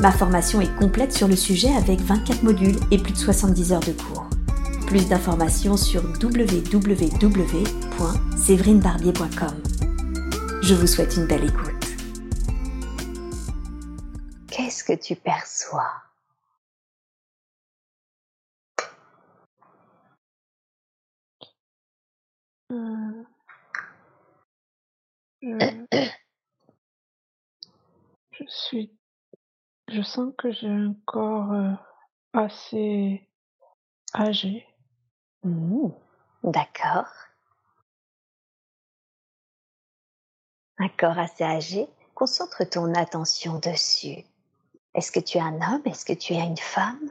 Ma formation est complète sur le sujet avec 24 modules et plus de 70 heures de cours. Plus d'informations sur www.séverinebarbier.com. Je vous souhaite une belle écoute. Qu'est-ce que tu perçois? Euh, je, je suis, je sens que j'ai un corps euh, assez âgé. Mmh, D'accord. Un corps assez âgé, concentre ton attention dessus. Est-ce que tu es un homme? Est-ce que tu es une femme?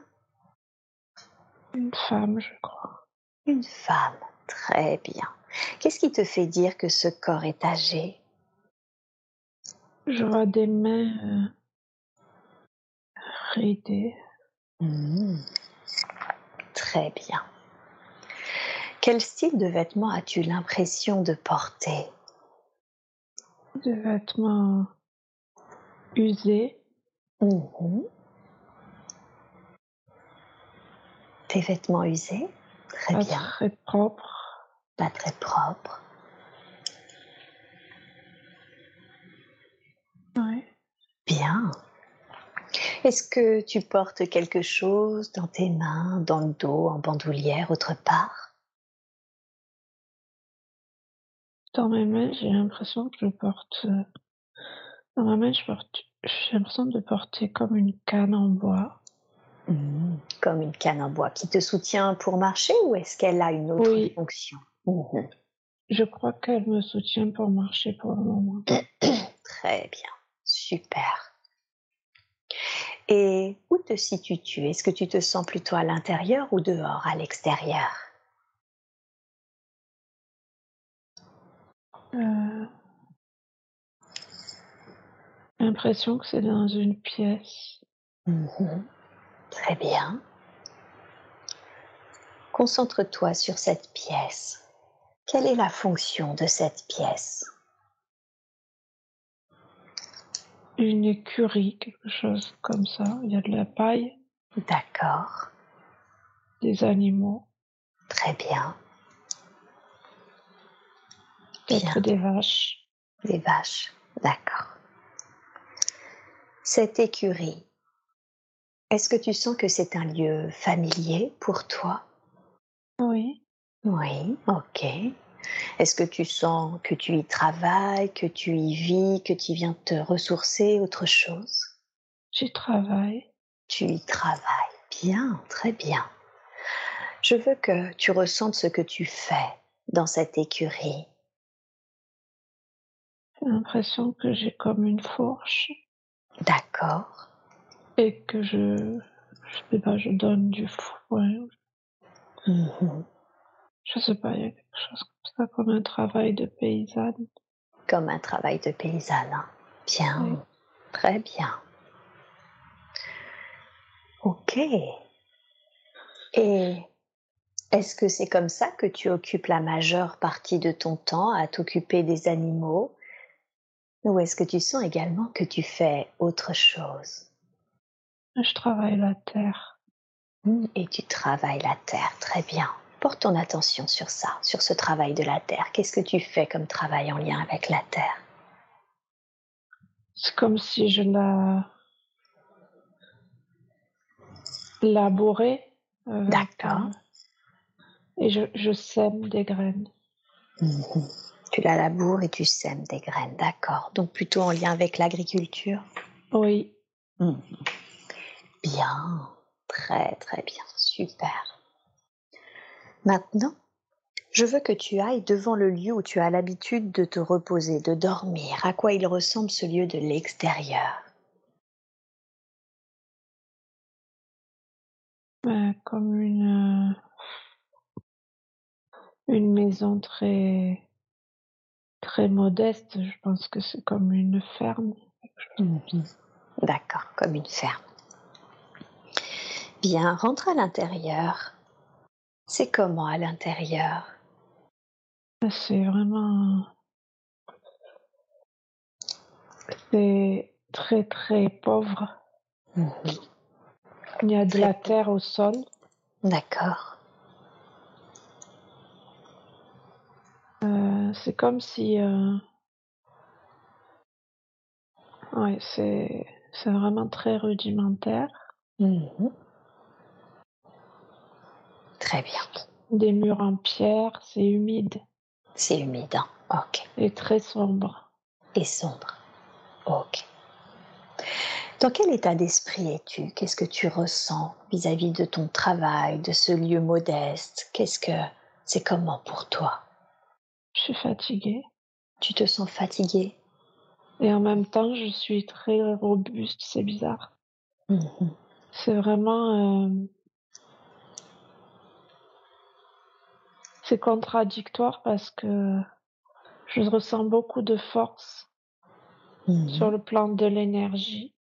Une femme, je crois. Une femme. Très bien. Qu'est-ce qui te fait dire que ce corps est âgé? Je vois des mains Mmh. Très bien. Quel style de vêtements as-tu l'impression de porter? Des vêtements usés. Tes vêtements usés? Très pas bien. très propres. Pas très propres. Ouais. Bien. Est-ce que tu portes quelque chose dans tes mains, dans le dos, en bandoulière, autre part? Dans mes mains, j'ai l'impression que je porte. euh, Dans ma main, je porte. J'ai l'impression de porter comme une canne en bois. Mhm. Comme une canne en bois qui te soutient pour marcher ou est-ce qu'elle a une autre Oui. fonction? Je crois qu'elle me soutient pour marcher pour le moment. Très bien. Super. Et où te situes-tu? Est-ce que tu te sens plutôt à l'intérieur ou dehors, à l'extérieur? Euh, J'ai l'impression que c'est dans une pièce. Mhm. Très bien. Concentre-toi sur cette pièce. Quelle est la fonction de cette pièce? Une écurie, quelque chose comme ça. Il y a de la paille, D'accord. des animaux, Très bien. peut-être des vaches. Des vaches. D'accord. Cette écurie, est-ce que tu sens que c'est un lieu familier pour toi? Oui, Oui, ok. Est-ce que tu sens que tu y travailles, que tu y vis, que tu viens te ressourcer, autre chose? J'y travaille. Tu y travailles. Bien, très bien. Je veux que tu ressentes ce que tu fais dans cette écurie. J'ai l'impression que j'ai comme une fourche D'accord. et que je, je sais pas, je donne du foin. Mhm. Je sais pas, il y a quelque chose comme ça, comme un travail de paysanne. Comme un travail de paysanne. hein. Bien, Oui. très bien. Ok. Et est-ce que c'est comme ça que tu occupes la majeure partie de ton temps à t'occuper des animaux? Ou est-ce que tu sens également que tu fais autre chose? Je travaille la terre. Hmm, Et tu travailles la terre, très bien. Porte ton attention sur ça, sur ce travail de la terre. Qu'est-ce que tu fais comme travail en lien avec la terre? C'est comme si je la labourais. avec, D'accord. euh, et je, je sème des graines. Mhm. Tu la laboures et tu sèmes des graines, d'accord. Donc plutôt en lien avec l'agriculture? Oui, Mhm. Bien, très très bien, super. Maintenant, je veux que tu ailles devant le lieu où tu as l'habitude de te reposer, de dormir. À quoi il ressemble ce lieu de l'extérieur? Bah, comme une, euh, une maison très très modeste, je pense que c'est comme une ferme. Mhm. D'accord, comme une ferme. Bien, rentre à l'intérieur. C'est comment à l'intérieur? C'est vraiment c'est très très pauvre. Mhm. Il y a de la terre au sol. D'accord. Euh, c'est comme si euh, ouais, c'est c'est vraiment très rudimentaire. Mhm. Très bien. Des murs en pierre, c'est humide C'est humide, hein Ok. et très sombre. Et sombre. Ok. Dans quel état d'esprit es-tu? Qu'est-ce que tu ressens vis-à-vis de ton travail, de ce lieu modeste? Qu'est-ce que c'est comment pour toi? Je suis fatiguée Tu te sens fatigué et en même temps, je suis très robuste. C'est bizarre. Mhm. C'est vraiment euh, c'est contradictoire parce que je ressens beaucoup de force Mhm. sur le plan de l'énergie,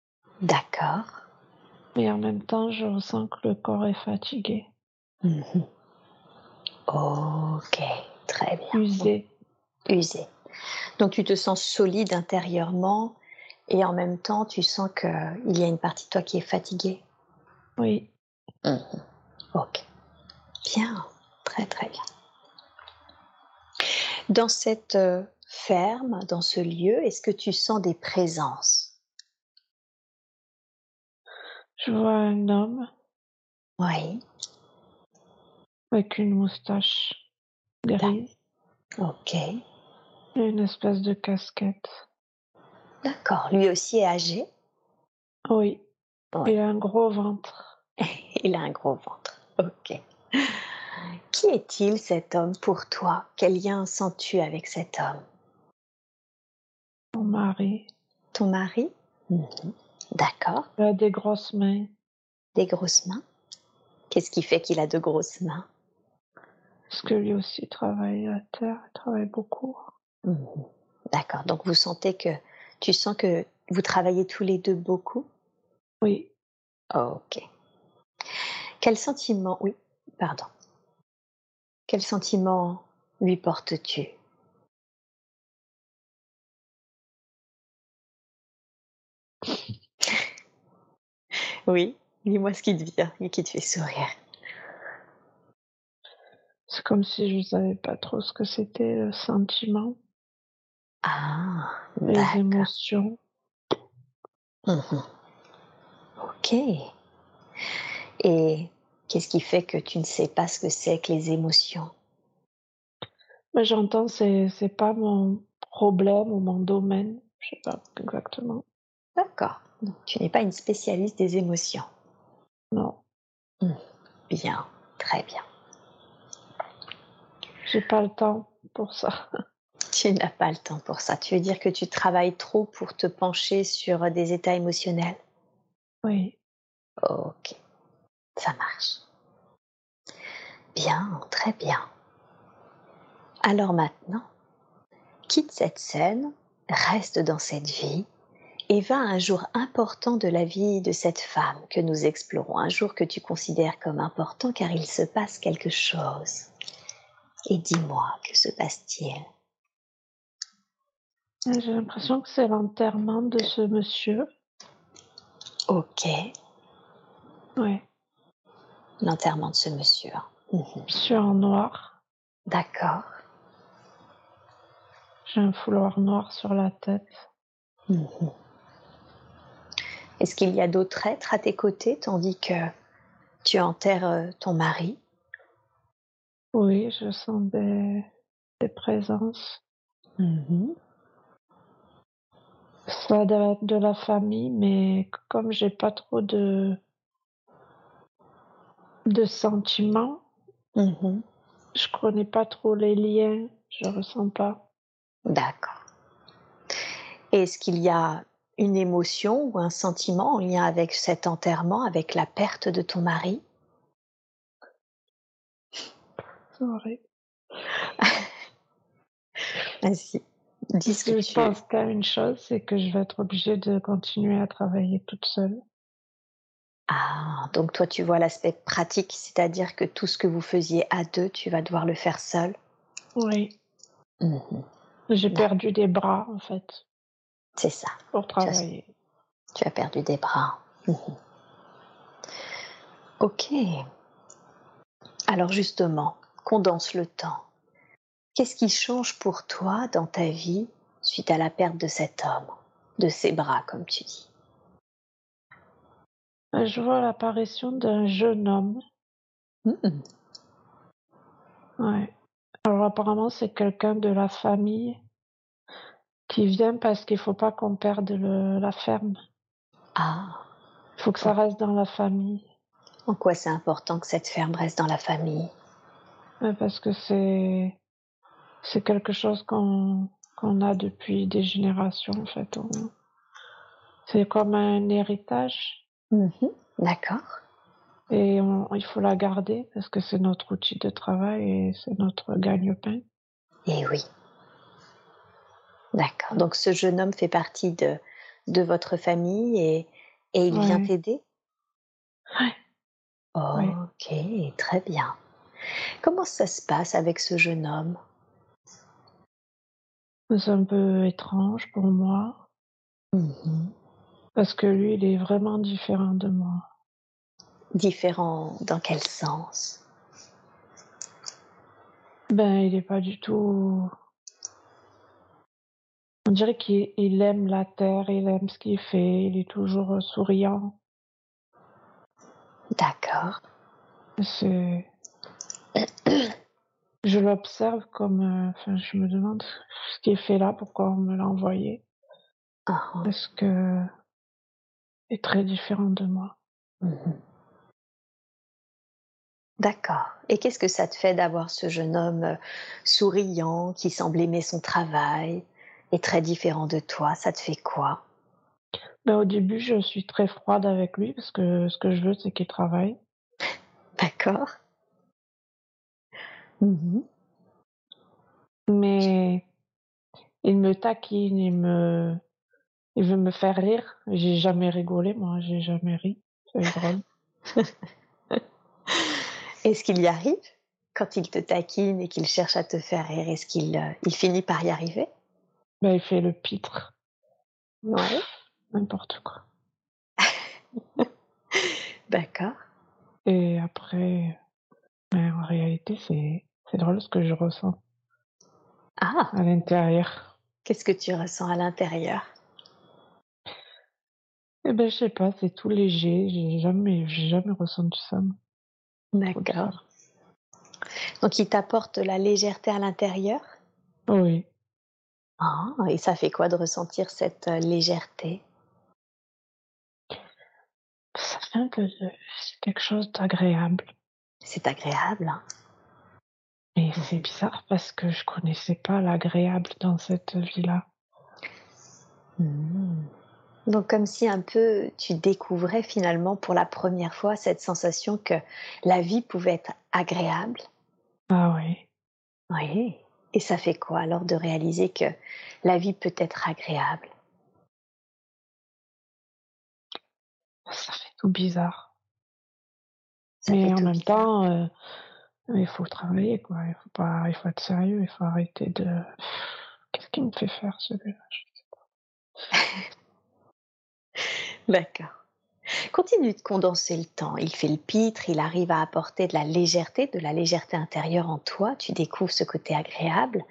D'accord. mais en même temps, je ressens que le corps est fatigué, Mhm. Ok, très bien. usé. Usé. Donc tu te sens solide intérieurement et en même temps tu sens qu'il y a une partie de toi qui est fatiguée. Oui, Mhm. Ok. Bien, très très bien. Dans cette euh, ferme, dans ce lieu, est-ce que tu sens des présences? Je vois un homme Oui. avec une moustache grise Ok. et une espèce de casquette. D'accord. Lui aussi est âgé? Oui, Ouais. il a un gros ventre. Il a un gros ventre. Ok. Qui est-il cet homme? Pour toi Quel lien sens-tu avec cet homme? Mon mari, Ton mari? Mhm. D'accord. il a des grosses mains. Des grosses mains? Qu'est-ce qui fait qu'il a de grosses mains? Parce que lui aussi travaille la terre, il travaille beaucoup. Mhm. D'accord. Donc vous sentez que tu sens que vous travaillez tous les deux beaucoup? Oui, Ok. Quel sentiment Oui, pardon. Quel sentiment lui portes-tu? Oui, dis-moi ce qui te vient et qui te fait sourire. c'est comme si je savais pas trop ce que c'était le sentiment, Ah, les émotions. Mhm. Ok. Et qu'est-ce qui fait que tu ne sais pas ce que c'est que les émotions? Mais j'entends, c'est c'est pas mon problème ou mon domaine, je sais pas exactement. D'accord. Donc, tu n'es pas une spécialiste des émotions? Non, Bien, très bien. j'ai pas le temps pour ça. Tu n'as pas le temps pour ça. Tu veux dire que tu travailles trop pour te pencher sur des états émotionnels? Oui, Ok, ça marche. Bien, très bien. Alors maintenant, quitte cette scène, reste dans cette vie et va à un jour important de la vie de cette femme que nous explorons, un jour que tu considères comme important car il se passe quelque chose. Et dis-moi, que se passe-t-il? J'ai l'impression que c'est l'enterrement de ce monsieur. Ok, Ouais, l'enterrement de ce monsieur. Mhm. en noir. D'accord. J'ai un foulard noir sur la tête. Mhm. Est-ce qu'il y a d'autres êtres à tes côtés tandis que tu enterres euh, ton mari? Oui, je sens des, des présences. Mhm. Ça doit être de la famille, mais comme j'ai pas trop de de sentiments, Mmh. Je connais pas trop les liens, je ne ressens pas. D'accord. Est-ce qu'il y a une émotion ou un sentiment en lien avec cet enterrement, avec la perte de ton mari? Sorry. Vas-y, dis ce que, que je tu pense qu'à une chose, c'est que je vais être obligée de continuer à travailler toute seule. Ah, donc toi tu vois l'aspect pratique, c'est-à-dire que tout ce que vous faisiez à deux, tu vas devoir le faire seul Oui. Mmh J'ai perdu des bras en fait. C'est ça. Pour travailler. Tu as, perdu des bras. Mmh ok. Alors justement, condense le temps. Qu'est-ce qui change pour toi dans ta vie suite à la perte de cet homme, de ses bras, comme tu dis? Je vois l'apparition d'un jeune homme. Mmh. Ouais. Alors apparemment, c'est quelqu'un de la famille qui vient parce qu'il faut pas qu'on perde la ferme. Ah. Il faut que ça reste dans la famille. En quoi c'est important que cette ferme reste dans la famille? Parce que c'est c'est quelque chose qu'on qu'on a depuis des générations en fait. C'est comme un héritage. Mhm. D'accord. Et il faut la garder parce que c'est notre outil de travail et c'est notre gagne-pain. Et oui. D'accord. Donc ce jeune homme fait partie de, de votre famille et, et il vient t'aider? Oui. Ok, très bien. Comment ça se passe avec ce jeune homme? C'est un peu étrange pour moi. Mmh parce que lui, il est vraiment différent de moi. Différent dans quel sens? Ben, il est pas du tout. On dirait qu'il aime la terre, il aime ce qu'il fait, il est toujours souriant. D'accord. C'est. Je l'observe comme. Euh, enfin, je me demande ce qu'il fait là, pourquoi on me l'a envoyé. Ah. Parce que. Est très différent de moi. Mmh D'accord. Et qu'est-ce que ça te fait d'avoir ce jeune homme euh, souriant, qui semble aimer son travail, et très différent de toi? Ça te fait quoi? Ben, Au début, je suis très froide avec lui, parce que ce que je veux, c'est qu'il travaille. D'accord. Mmh Mais il me taquine, il me, il veut me faire rire. J'ai jamais rigolé, moi, j'ai jamais ri. C'est drôle. Est-ce qu'il y arrive quand il te taquine et qu'il cherche à te faire rire Est-ce qu'il euh, il finit par y arriver? Ben, Il fait le pitre. Ouais. N'importe quoi. D'accord. Et après, ben, en réalité, c'est, c'est drôle ce que je ressens. Ah À l'intérieur. Qu'est-ce que tu ressens à l'intérieur? Eh ben, je sais pas, c'est tout léger. J'ai jamais, j'ai jamais ressenti ça. D'accord. Donc il t'apporte la légèreté à l'intérieur? Oui. Ah, et ça fait quoi de ressentir cette euh, légèreté? Ça fait de... C'est quelque chose d'agréable. C'est agréable. Hein Et c'est bizarre parce que je connaissais pas l'agréable dans cette vie-là. Mmh. Donc comme si un peu tu découvrais finalement pour la première fois cette sensation que la vie pouvait être agréable. Ah oui. Oui. Et ça fait quoi alors de réaliser que la vie peut être agréable? Ça fait tout bizarre. Mais en même temps, euh, il faut travailler quoi. Il faut pas, il faut être sérieux. Il faut arrêter de. Qu'est-ce qui me fait faire celui-là D'accord. Continue de condenser le temps. Il fait le pitre, il arrive à apporter de la légèreté, de la légèreté intérieure en toi. Tu découvres ce côté agréable.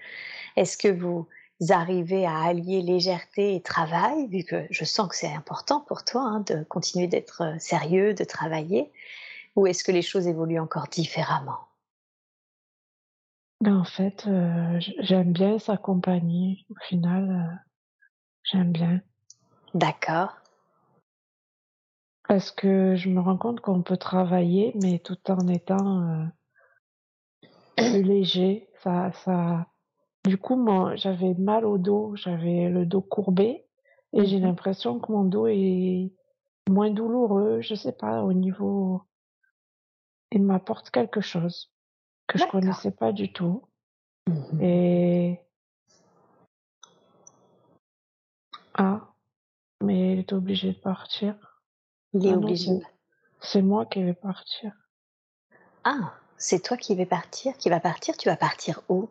Est-ce que vous arrivez à allier légèreté et travail, vu que je sens que c'est important pour toi hein, de continuer d'être euh, sérieux, de travailler, ou est-ce que les choses évoluent encore différemment? Ben, En fait, euh, j'aime bien s'accompagner. Au final, euh, j'aime bien. D'accord. Parce que je me rends compte qu'on peut travailler, mais tout en étant euh, plus léger. Ça, ça. Du coup, moi, j'avais mal au dos, j'avais le dos courbé, et j'ai mmh l'impression que mon dos est moins douloureux. Je sais pas, au niveau, il m'apporte quelque chose que je connaissais pas du tout. Mhm. Et ah, mais il est obligé de partir. Il est Ah obligé. c'est moi qui vais partir. Ah, c'est toi qui vas partir, qui va partir. Tu vas partir où?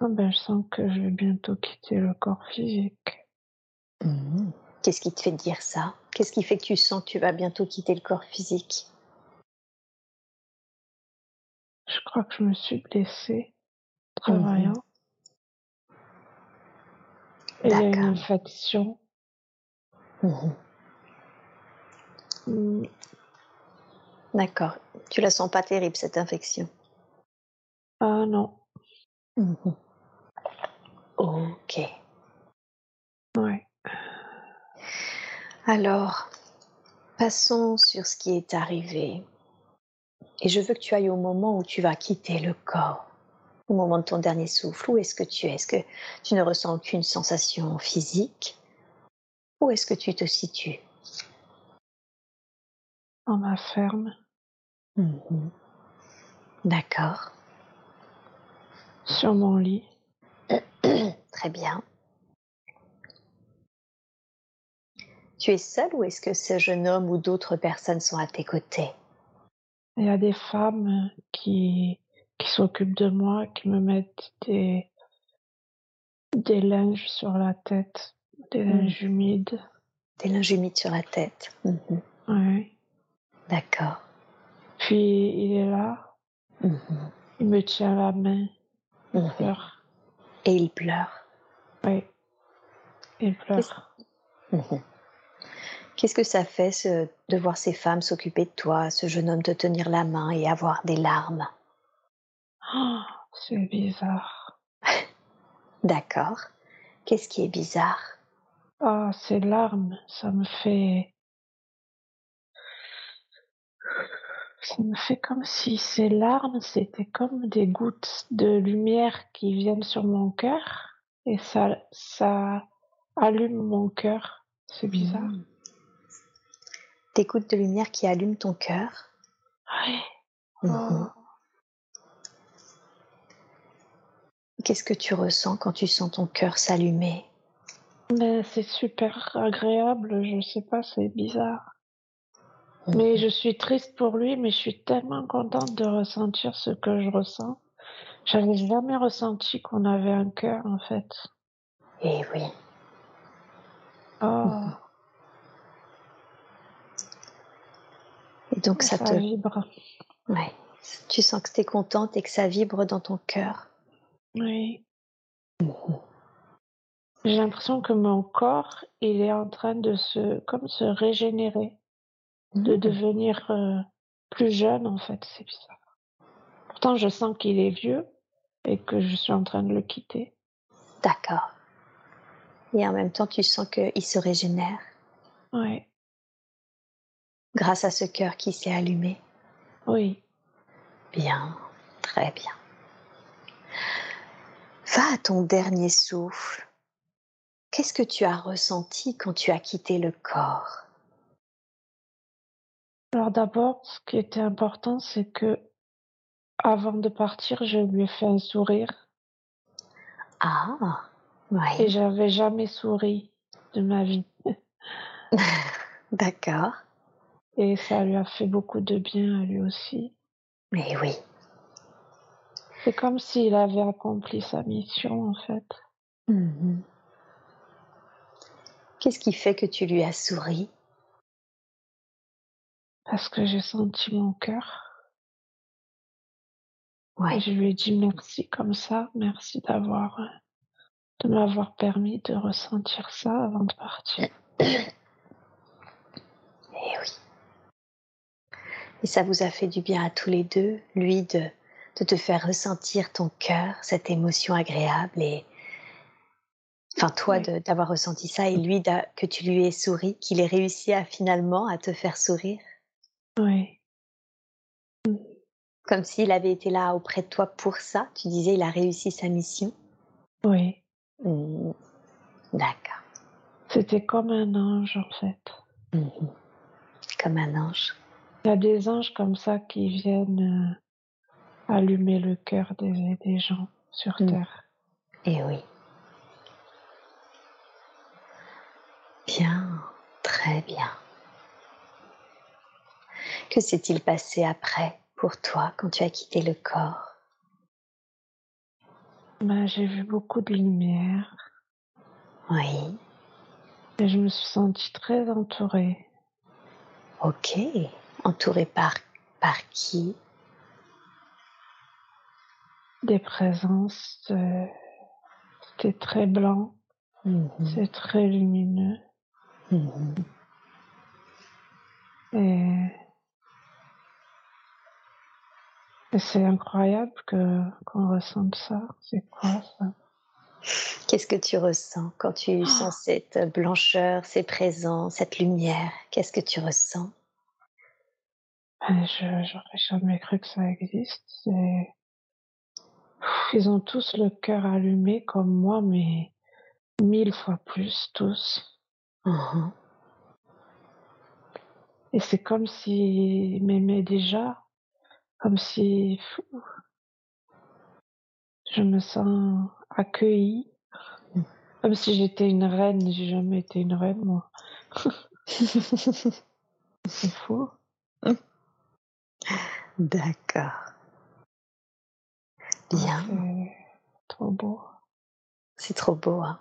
Ah ben, je sens que je vais bientôt quitter le corps physique. Mhm. Qu'est-ce qui te fait dire ça? Qu'est-ce qui fait que tu sens que tu vas bientôt quitter le corps physique? Je crois que je me suis blessée travaillant. Et il y a une infection. Hmm, D'accord. Tu la sens pas terrible cette infection? Ah non. Ok. ouais. Alors, passons sur ce qui est arrivé. Et je veux que tu ailles au moment où tu vas quitter le corps, au moment de ton dernier souffle. Où est-ce que tu es? Est-ce que tu ne ressens aucune sensation physique? Où est-ce que tu te situes? Dans ma ferme, Mhm. D'accord. sur mon lit. Très bien. Tu es seul ou est-ce que ce jeune homme ou d'autres personnes sont à tes côtés? Il y a des femmes qui, qui s'occupent de moi, qui me mettent des, des linges sur la tête, des Mm. linges humides. Des linges humides sur la tête. Mhm. Ouais. D'accord. Puis il est là, Mhm. il me tient la main, il Mhm. pleure. Et il pleure. Oui, il pleure. Qu'est-ce que ça fait ce- de voir ces femmes s'occuper de toi, ce jeune homme te tenir la main et avoir des larmes? Oh, c'est bizarre. D'accord. Qu'est-ce qui est bizarre? Ah, ces larmes, ça me fait... Ça me fait comme si ces larmes, c'était comme des gouttes de lumière qui viennent sur mon cœur et ça, ça allume mon cœur. C'est bizarre. Mhm. Des gouttes de lumière qui allument ton cœur Ouais. Mhm. Oh. Qu'est-ce que tu ressens quand tu sens ton cœur s'allumer? Mais c'est super agréable, je sais pas, c'est bizarre. Mais je suis triste pour lui, mais je suis tellement contente de ressentir ce que je ressens. J'avais jamais ressenti qu'on avait un cœur, en fait. Eh oui. Oh, Et donc ça ça te... vibre. Ouais. Tu sens que tu es contente et que ça vibre dans ton cœur. Oui. J'ai l'impression que mon corps, il est en train de se, comme se régénérer, de Mhm. devenir euh, plus jeune, en fait. C'est bizarre. Pourtant, je sens qu'il est vieux et que je suis en train de le quitter. D'accord. Et en même temps, tu sens qu'il se régénère Oui, grâce à ce cœur qui s'est allumé. oui. Bien, très bien. Va à ton dernier souffle. Qu'est-ce que tu as ressenti quand tu as quitté le corps? Alors d'abord, ce qui était important, c'est que avant de partir, je lui ai fait un sourire Ah, et oui, j'avais jamais souri de ma vie. d'accord. Et ça lui a fait beaucoup de bien à lui aussi. Mais oui, C'est comme s'il avait accompli sa mission, en fait. Mhm. Qu'est-ce qui fait que tu lui as souri? Parce que j'ai senti mon cœur. Et je lui ai dit merci comme ça. Merci d'avoir, de m'avoir permis de ressentir ça avant de partir. eh oui. Et ça vous a fait du bien à tous les deux, lui de, de te faire ressentir ton cœur, cette émotion agréable et enfin toi d'avoir ressenti ça et lui d'a- que tu lui aies souri, qu'il ait réussi à finalement à te faire sourire, Oui, comme s'il avait été là auprès de toi pour ça. Tu disais il a réussi sa mission? oui. Mhm. D'accord. C'était comme un ange, en fait. Mhm. Comme un ange. Il y a des anges comme ça qui viennent euh, allumer le cœur des, des gens sur. Terre. Eh oui. Bien, très bien. Que s'est-il passé après pour toi quand tu as quitté le corps? Ben, j'ai vu beaucoup de lumière Oui, et je me suis sentie très entourée. ok. Entouré par, par qui? Des présences, euh, c'était très blanc, Mhm, c'est très lumineux mhm. et, et c'est incroyable que qu'on ressente ça. C'est quoi ça? Qu'est-ce que tu ressens quand tu sens cette blancheur, ces présences, cette lumière? Qu'est-ce que tu ressens? Ben, Je j'aurais jamais cru que ça existe. C'est- Ils ont tous le cœur allumé comme moi, mais mille fois plus tous. Mhm. Et c'est comme s'ils m'aimaient déjà, comme si je me sens accueillie, comme si j'étais une reine. J'ai jamais été une reine, moi. C'est fou. D'accord. Bien, trop beau. c'est trop beau. Hein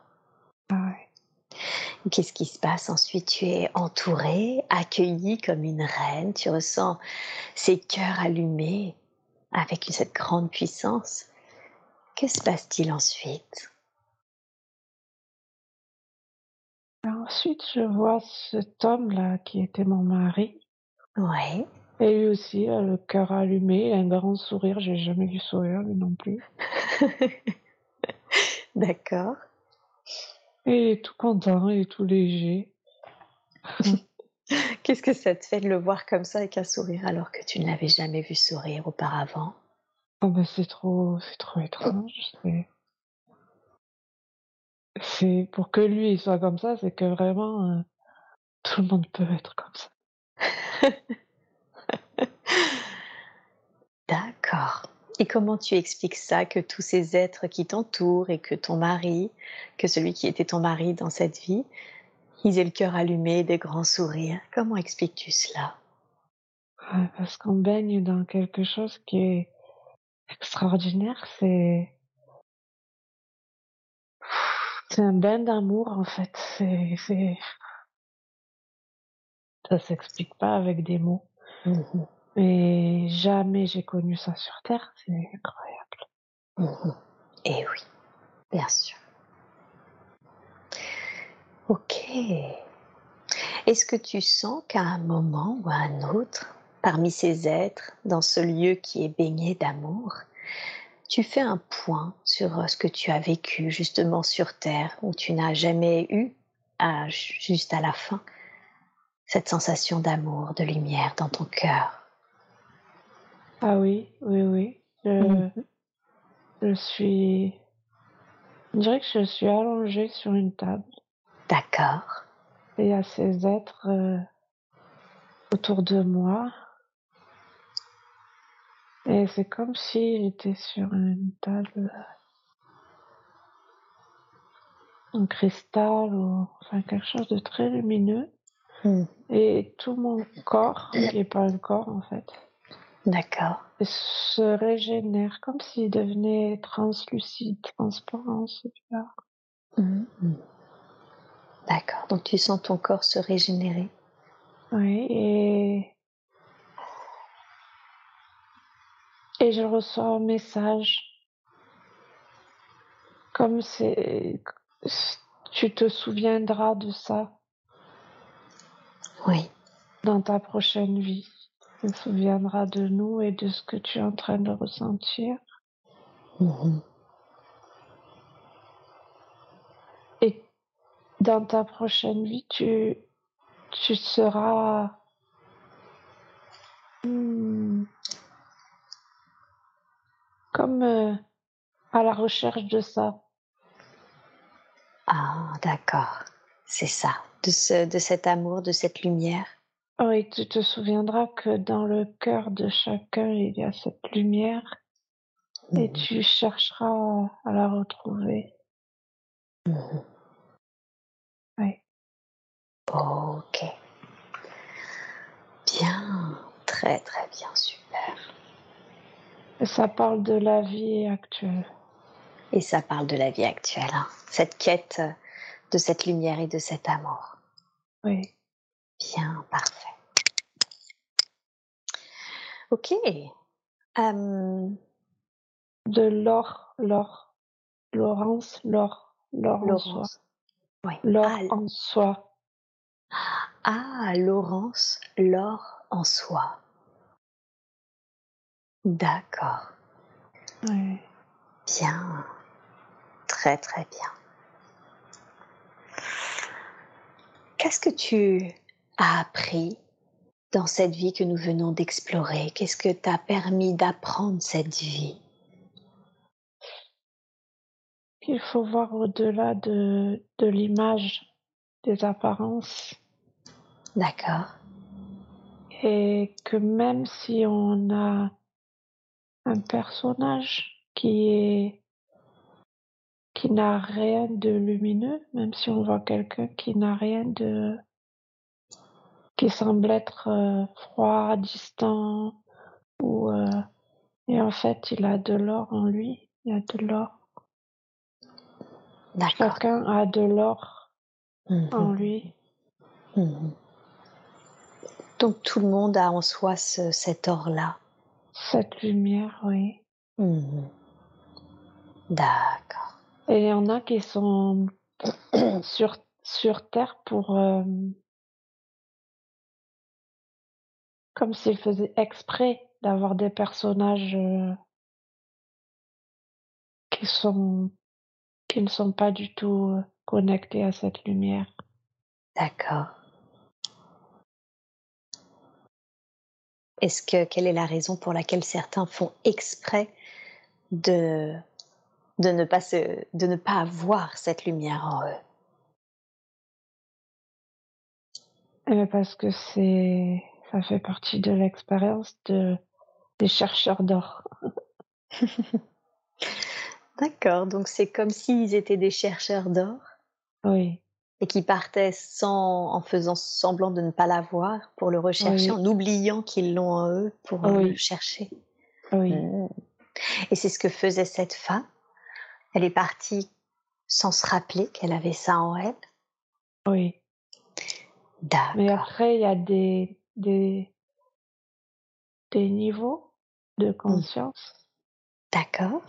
Ah ouais. Qu'est-ce qui se passe ensuite? Tu es entourée, accueillie comme une reine. Tu ressens ces cœurs allumés avec cette grande puissance. Que se passe-t-il ensuite? Ensuite, je vois cet homme-là qui était mon mari. Oui. Et lui aussi a le cœur allumé, un grand sourire. J'ai jamais vu sourire lui non plus. D'accord. Et il est tout content, il est tout léger. Qu'est-ce que ça te fait de le voir comme ça avec un sourire alors que tu ne l'avais jamais vu sourire auparavant? Oh ben c'est trop, c'est trop étrange. C'est pour que lui il soit comme ça, c'est que vraiment euh, tout le monde peut être comme ça. D'accord. Et comment tu expliques ça, que tous ces êtres qui t'entourent et que ton mari, que celui qui était ton mari dans cette vie, ils aient le cœur allumé, des grands sourires? Comment expliques-tu cela? Parce qu'on baigne dans quelque chose qui est extraordinaire. C'est, c'est un bain d'amour en fait. C'est, ça s'explique pas avec des mots. Mhm, Mais jamais j'ai connu ça sur Terre. C'est incroyable. mhm. Eh oui, bien sûr. Ok. Est-ce que tu sens qu'à un moment ou à un autre, parmi ces êtres, dans ce lieu qui est baigné d'amour, tu fais un point sur euh, ce que tu as vécu justement sur Terre, où tu n'as jamais eu, juste à la fin, cette sensation d'amour, de lumière dans ton cœur? Ah oui, oui, oui. Je, Mhm. je suis, je dirais que je suis allongée sur une table D'accord. et il y a ces êtres euh, autour de moi. Et c'est comme si j'étais sur une table en cristal ou enfin quelque chose de très lumineux. Mhm. Et tout mon corps, qui n'est pas un corps en fait, D'accord. se régénère comme s'il devenait translucide, transparent, celui-là. Mhm. D'accord. Donc tu sens ton corps se régénérer. Oui, et, et je reçois un message. Comme c'est, tu te souviendras de ça Oui. dans ta prochaine vie. Tu te souviendras de nous et de ce que tu es en train de ressentir. Mhm. Et dans ta prochaine vie, tu, tu seras hmm, comme euh, à la recherche de ça. Ah, d'accord. C'est ça. De, ce, de cet amour, de cette lumière. Oui, tu te souviendras que dans le cœur de chacun, il y a cette lumière et Mhm. tu chercheras à la retrouver. Mhm. Oui. Ok. Bien, très très bien, super. Et ça parle de la vie actuelle. Et ça parle de la vie actuelle, hein. cette quête de cette lumière et de cet amour. Oui. Bien, parfait. Ok. Euh, De l'or, l'or. Laurence, l'or. L'or en soi. Oui. L'or Ah, en soi. ah, Laurence, l'or en soi. D'accord. Oui. Bien. Très très bien. Qu'est-ce que tu as appris dans cette vie que nous venons d'explorer? Qu'est-ce que t'a permis d'apprendre cette vie? Il faut voir au-delà de, de l'image, des apparences. D'accord. Et que même si on a un personnage qui est qui n'a rien de lumineux, même si on voit quelqu'un qui n'a rien de qui semble être euh, froid, distant, ou euh, et en fait il a de l'or en lui, il a de l'or. D'accord. Chacun a de l'or en lui. Mhm. Donc tout le monde a en soi ce- cet or-là. Cette lumière, oui. Mhm. D'accord. Et il y en a qui sont sur, sur Terre pour... euh, comme s'ils faisaient exprès d'avoir des personnages euh, qui sont qui ne sont pas du tout euh, connectés à cette lumière. D'accord. Est-ce que quelle est la raison pour laquelle certains font exprès de de ne pas se de ne pas avoir cette lumière en eux? Euh, parce que c'est ça fait partie de l'expérience de des chercheurs d'or. D'accord. Donc c'est comme s'ils étaient des chercheurs d'or Oui, et qui partaient sans en faisant semblant de ne pas l'avoir pour le rechercher, Oui. en oubliant qu'ils l'ont en eux pour euh, Oui. le chercher. oui, Mm. Et c'est ce que faisait cette femme. Elle est partie sans se rappeler qu'elle avait ça en elle. oui. Mais D'accord. après, il y a des, des, des niveaux de conscience. D'accord.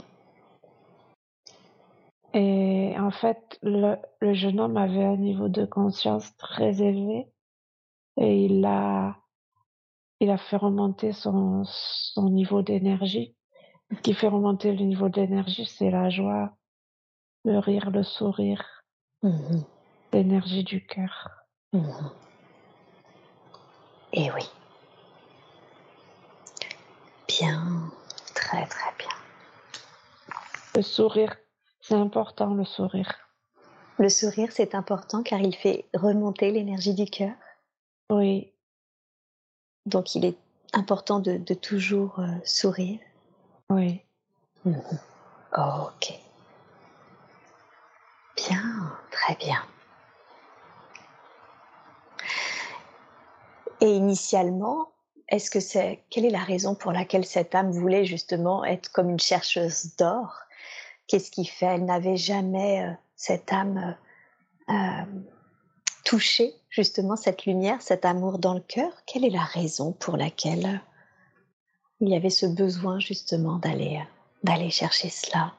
Et en fait, le, le jeune homme avait un niveau de conscience très élevé et il a, il a fait remonter son, son niveau d'énergie. Ce qui fait remonter le niveau d'énergie, c'est la joie, le rire, le sourire, Mhm. l'énergie du cœur. Mhm. Et oui. Bien. Très très bien. Le sourire, c'est important, le sourire. Le sourire, c'est important car il fait remonter l'énergie du cœur. Oui, Donc il est important de, de toujours euh, sourire. oui. Ok. Bien, très bien. Et initialement, est-ce que c'est quelle est la raison pour laquelle cette âme voulait justement être comme une chercheuse d'or? Qu'est-ce qui fait Elle n'avait jamais euh, cette âme euh, euh, touché justement cette lumière, cet amour dans le cœur? Quelle est la raison pour laquelle il y avait ce besoin justement d'aller d'aller chercher cela?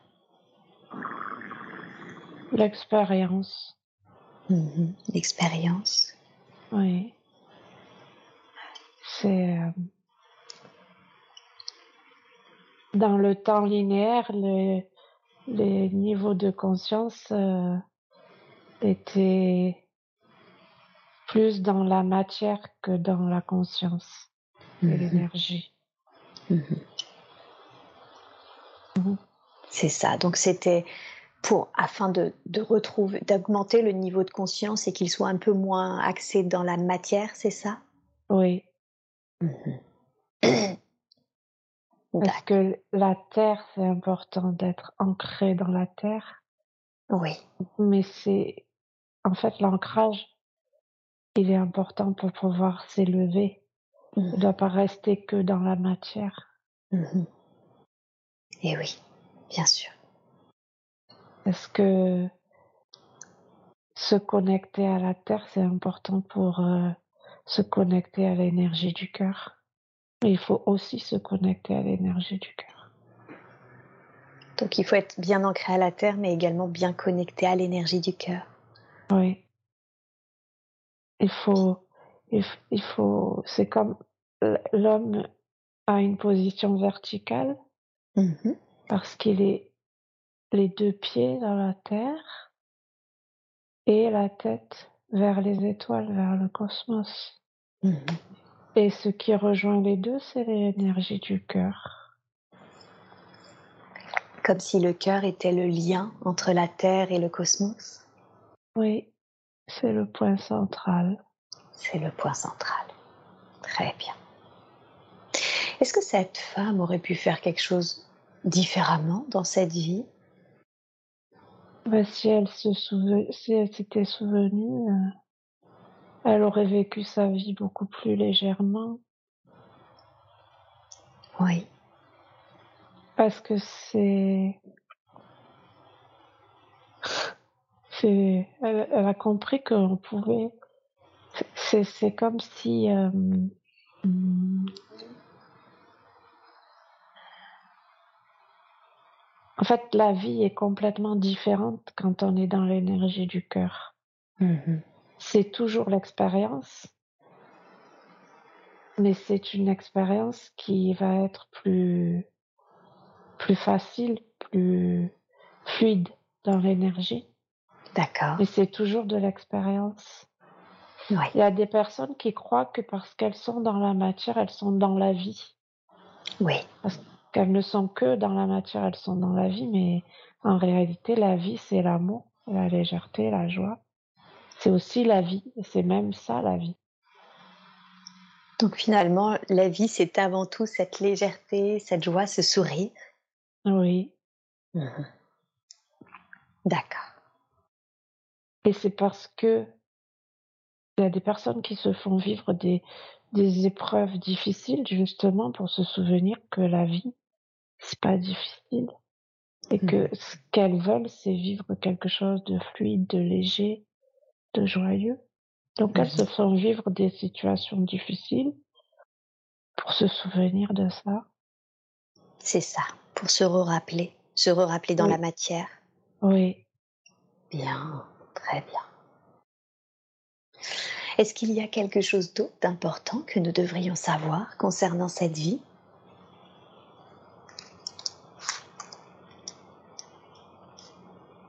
L'expérience, Mhm. L'expérience. oui. C'est euh, dans le temps linéaire, les, les niveaux de conscience euh, étaient plus dans la matière que dans la conscience et Mhm. l'énergie. Mhm. Mhm. C'est ça. Donc c'était pour afin de, de retrouver, d'augmenter le niveau de conscience et qu'il soit un peu moins axé dans la matière, c'est ça? Oui. Mhm. Parce D'accord. que la terre, c'est important d'être ancré dans la terre, Oui. mais c'est en fait l'ancrage, il est important pour pouvoir s'élever. Il ne Mhm. doit pas rester que dans la matière. Mhm. Et oui, bien sûr. Parce que se connecter à la terre, c'est important pour euh, se connecter à l'énergie du cœur. Il faut aussi se connecter à l'énergie du cœur. Donc il faut être bien ancré à la terre, mais également bien connecté à l'énergie du cœur. Oui. Il faut, il, faut, c'est comme l'homme a une position verticale Mhm. parce qu'il est les deux pieds dans la terre et la tête vers les étoiles, vers le cosmos. Et ce qui rejoint les deux, c'est l'énergie du cœur. Comme si le cœur était le lien entre la terre et le cosmos. Oui, c'est le point central. C'est le point central. Très bien. Est-ce que cette femme aurait pu faire quelque chose différemment dans cette vie? Si elle souve- si elle s'était souvenue, euh, elle aurait vécu sa vie beaucoup plus légèrement. Oui. Parce que c'est. c'est elle, elle a compris qu'on pouvait. C'est c'est comme si. euh, en fait, la vie est complètement différente quand on est dans l'énergie du cœur. Mhm. C'est toujours l'expérience, mais c'est une expérience qui va être plus, plus facile, plus fluide dans l'énergie. D'accord. Mais c'est toujours de l'expérience. Oui. Il y a des personnes qui croient que parce qu'elles sont dans la matière, elles sont dans la vie. Oui. Qu'elles ne sont que dans la matière, elles sont dans la vie, mais en réalité, la vie, c'est l'amour, la légèreté, la joie. C'est aussi la vie, c'est même ça, la vie. Donc finalement, la vie, c'est avant tout cette légèreté, cette joie, ce sourire. Oui. Mhm. D'accord. Et c'est parce que il y a des personnes qui se font vivre des, des épreuves difficiles, justement, pour se souvenir que la vie, c'est pas difficile. Et que Mhm. ce qu'elles veulent, c'est vivre quelque chose de fluide, de léger, de joyeux. Donc elles se Mhm. font vivre des situations difficiles pour se souvenir de ça. C'est ça, pour se rappeler, se rappeler dans Oui. la matière. Oui. Bien, très bien. Est-ce qu'il y a quelque chose d'autre d'important que nous devrions savoir concernant cette vie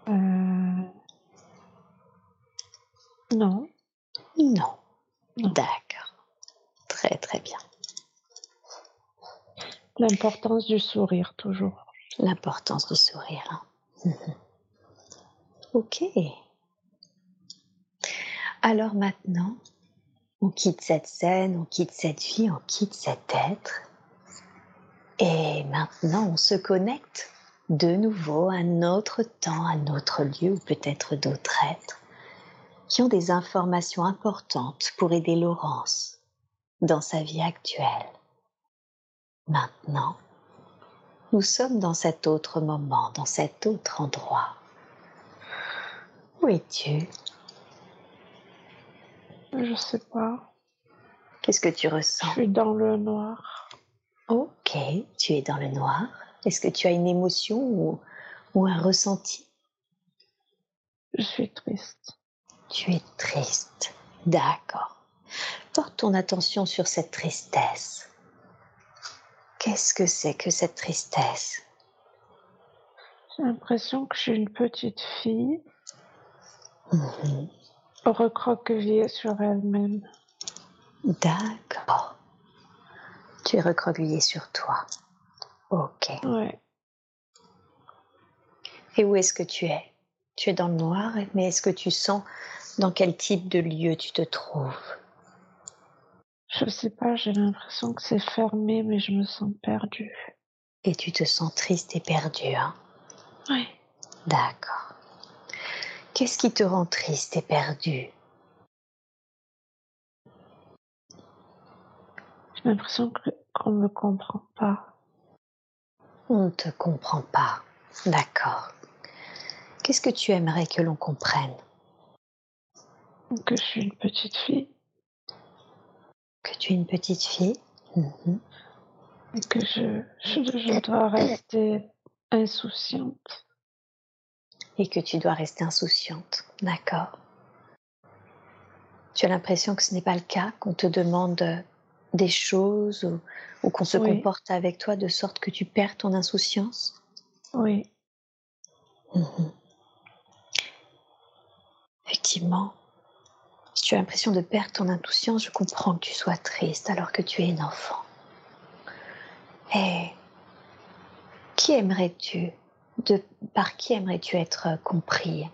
Euh... Non. Non. Non. D'accord. Très très bien. L'importance du sourire, toujours. L'importance du sourire. Ok. Alors maintenant, on quitte cette scène, on quitte cette vie, on quitte cet être. Et maintenant, on se connecte de nouveau à un autre temps, à un autre lieu, ou peut-être d'autres êtres qui ont des informations importantes pour aider Laurence dans sa vie actuelle. Maintenant, nous sommes dans cet autre moment, dans cet autre endroit. Où es-tu? Je sais pas. Qu'est-ce que tu Je ressens suis dans le noir. Ok, tu es dans le noir. Est-ce que tu as une émotion ou, ou un ressenti? Je suis triste. Tu es triste. D'accord. Porte ton attention sur cette tristesse. Qu'est-ce que c'est que cette tristesse? J'ai l'impression que je suis une petite fille Mhm. recroquevillée sur elle-même. D'accord. Tu es recroquevillé sur toi. Ok. Ouais. Et où est-ce que tu es? Tu es dans le noir, mais est-ce que tu sens dans quel type de lieu tu te trouves? Je sais pas, j'ai l'impression que c'est fermé, mais je me sens perdue. Et tu te sens triste et perdue, hein? Oui. D'accord. Qu'est-ce qui te rend triste et perdue J'ai l'impression qu'on ne me comprend pas. On ne te comprend pas. D'accord. Qu'est-ce que tu aimerais que l'on comprenne? Que je suis une petite fille Que tu es une petite fille Mhm. et que je, je, je dois rester insouciante. et que tu dois rester insouciante. D'accord. Tu as l'impression que ce n'est pas le cas, qu'on te demande des choses ou, ou qu'on se Oui. comporte avec toi de sorte que tu perds ton insouciance? Oui, Mhm. Effectivement, si tu as l'impression de perdre ton insouciance, je comprends que tu sois triste alors que tu es une enfant. Et qui aimerais-tu de, Par qui aimerais-tu être compris?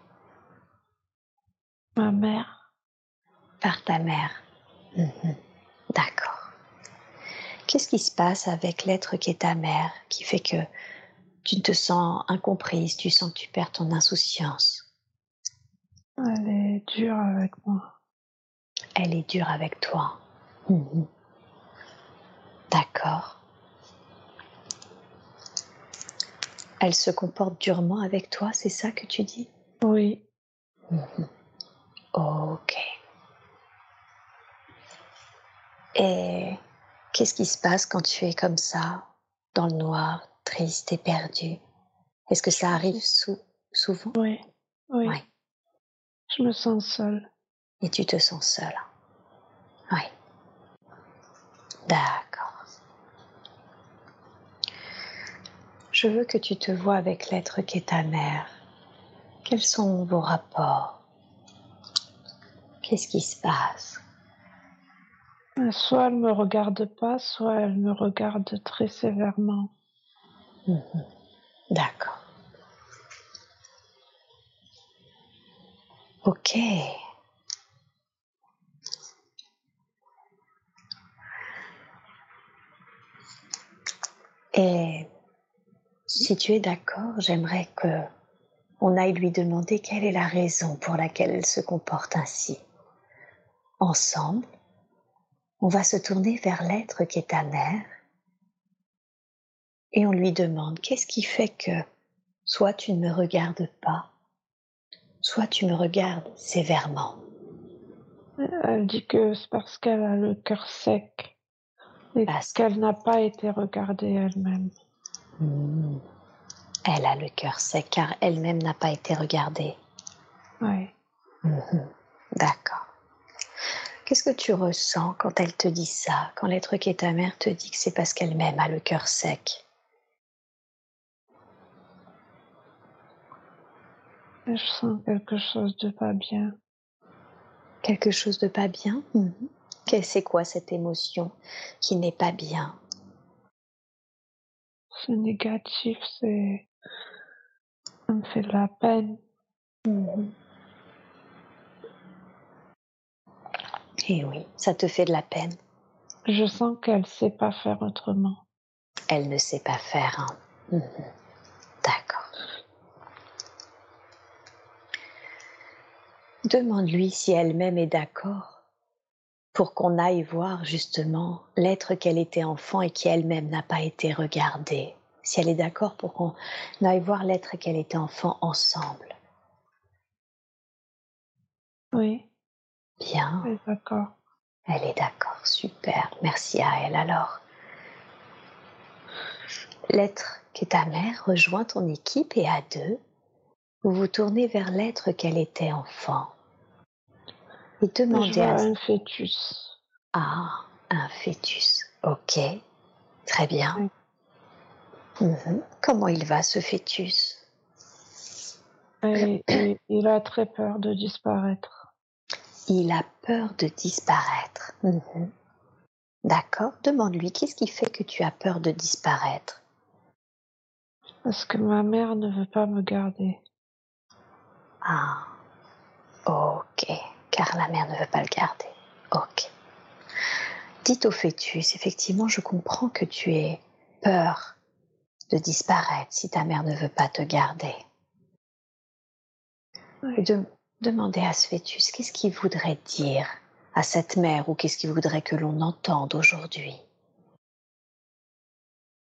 Ma mère. Par ta mère. Mhm. D'accord. Qu'est-ce qui se passe avec l'être qui est ta mère, qui fait que tu te sens incomprise, tu sens que tu perds ton insouciance? Elle est dure avec moi. Elle est dure avec toi. Mhm. D'accord. Elle se comporte durement avec toi, c'est ça que tu dis? Oui, Mhm. Ok. Et qu'est-ce qui se passe quand tu es comme ça, dans le noir, triste et perdu? Est-ce que ça arrive sou- souvent? Oui, oui. Ouais. Je me sens seule. Et tu te sens seule Oui. D'accord. Je veux que tu te vois avec l'être qui est ta mère. Quels sont vos rapports? Qu'est-ce qui se passe? Soit elle me regarde pas, soit elle me regarde très sévèrement. Mhm. D'accord. Ok. Et si tu es d'accord, j'aimerais que on aille lui demander quelle est la raison pour laquelle elle se comporte ainsi. Ensemble, on va se tourner vers l'être qui est ta mère et on lui demande qu'est-ce qui fait que soit tu ne me regardes pas, soit tu me regardes sévèrement? Elle dit que c'est parce qu'elle a le cœur sec et Parce- qu'elle n'a pas été regardée elle-même. Hmm. Elle a le cœur sec car elle-même n'a pas été regardée. Oui. Mhm. D'accord. Qu'est-ce que tu ressens quand elle te dit ça, quand l'être qui est ta mère te dit que c'est parce qu'elle-même a le cœur sec? Je sens quelque chose de pas bien. Quelque chose de pas bien? Mhm. C'est quoi cette émotion qui n'est pas bien? C'est négatif, c'est. Ça me fait de la peine. Mhm. Et Eh oui, ça te fait de la peine. Je sens qu'elle sait pas faire autrement. Elle ne sait pas faire. hein. Mhm. D'accord. Demande-lui si elle-même est d'accord pour qu'on aille voir justement l'être qu'elle était enfant et qui elle-même n'a pas été regardée. Si elle est d'accord pour qu'on aille voir l'être qu'elle était enfant ensemble. Oui, Bien, oui, d'accord. elle est d'accord, super, merci à elle alors. L'être qui est ta mère rejoint ton équipe et à deux, vous vous tournez vers l'être qu'elle était enfant. Et vois à un fœtus. Ah, un fœtus. Ok, très bien. Mhm. Comment il va ce fœtus? Et, et il a très peur de disparaître. Il a peur de disparaître. Mhm. D'accord, demande-lui qu'est-ce qui fait que tu as peur de disparaître? Parce que ma mère ne veut pas me garder. Ah, ok, car la mère ne veut pas le garder. Ok. dites au fœtus, effectivement, je comprends que tu aies peur de disparaître si ta mère ne veut pas te garder. Et de demander à ce fœtus, qu'est-ce qu'il voudrait dire à cette mère ou qu'est-ce qu'il voudrait que l'on entende aujourd'hui?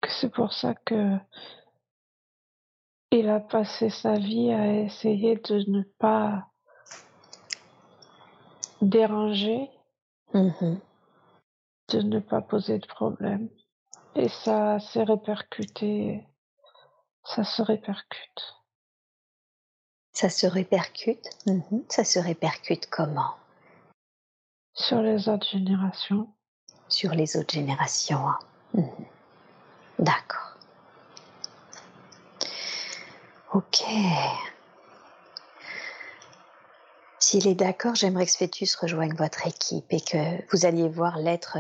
C'est pour ça que il a passé sa vie à essayer de ne pas déranger, mmh de ne pas poser de problème. Et ça s'est répercuté, ça se répercute. Ça se répercute? Mmh Ça se répercute comment? Sur les autres générations. Sur les autres générations. Hein. Mmh D'accord. Ok. S'il est d'accord, j'aimerais que ce fœtus rejoigne votre équipe et que vous alliez voir l'être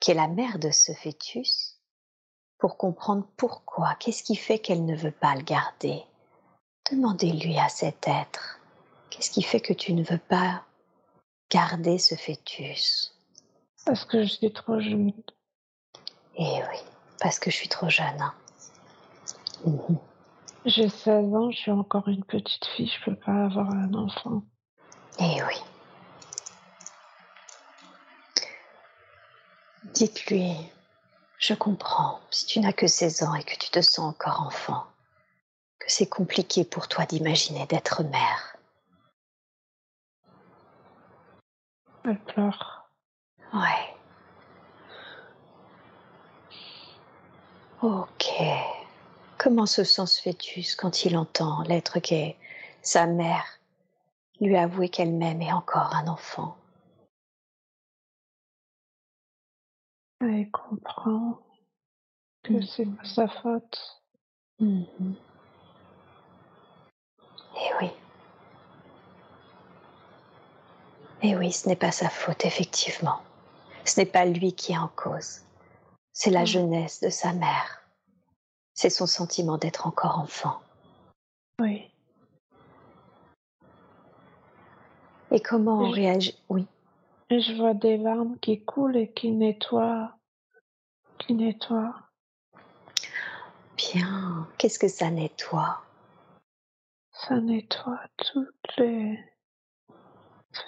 qui est la mère de ce fœtus pour comprendre pourquoi, qu'est-ce qui fait qu'elle ne veut pas le garder? Demandez-lui à cet être, qu'est-ce qui fait que tu ne veux pas garder ce fœtus? Parce que je suis trop jeune. Eh oui, parce que je suis trop jeune. Hein. J'ai 16 ans, je suis encore une petite fille, je peux pas avoir un enfant. Eh oui. Dites-lui, je comprends, si tu n'as que 16 ans et que tu te sens encore enfant, que c'est compliqué pour toi d'imaginer d'être mère. Elle pleure. Ouais. Ok. Comment se sent ce fœtus quand il entend l'être qu'est sa mère lui avouer qu'elle m'aime et encore un enfant Elle comprend que mm. c'est pas sa faute. Mm-hmm. Eh oui. Eh oui, ce n'est pas sa faute, effectivement. Ce n'est pas lui qui est en cause. C'est la mm. jeunesse de sa mère c'est son sentiment d'être encore enfant. Oui. Et comment on réagit? Oui. je vois des larmes qui coulent et qui nettoient. Qui nettoient. Bien. Qu'est-ce que ça nettoie? Ça nettoie toutes les.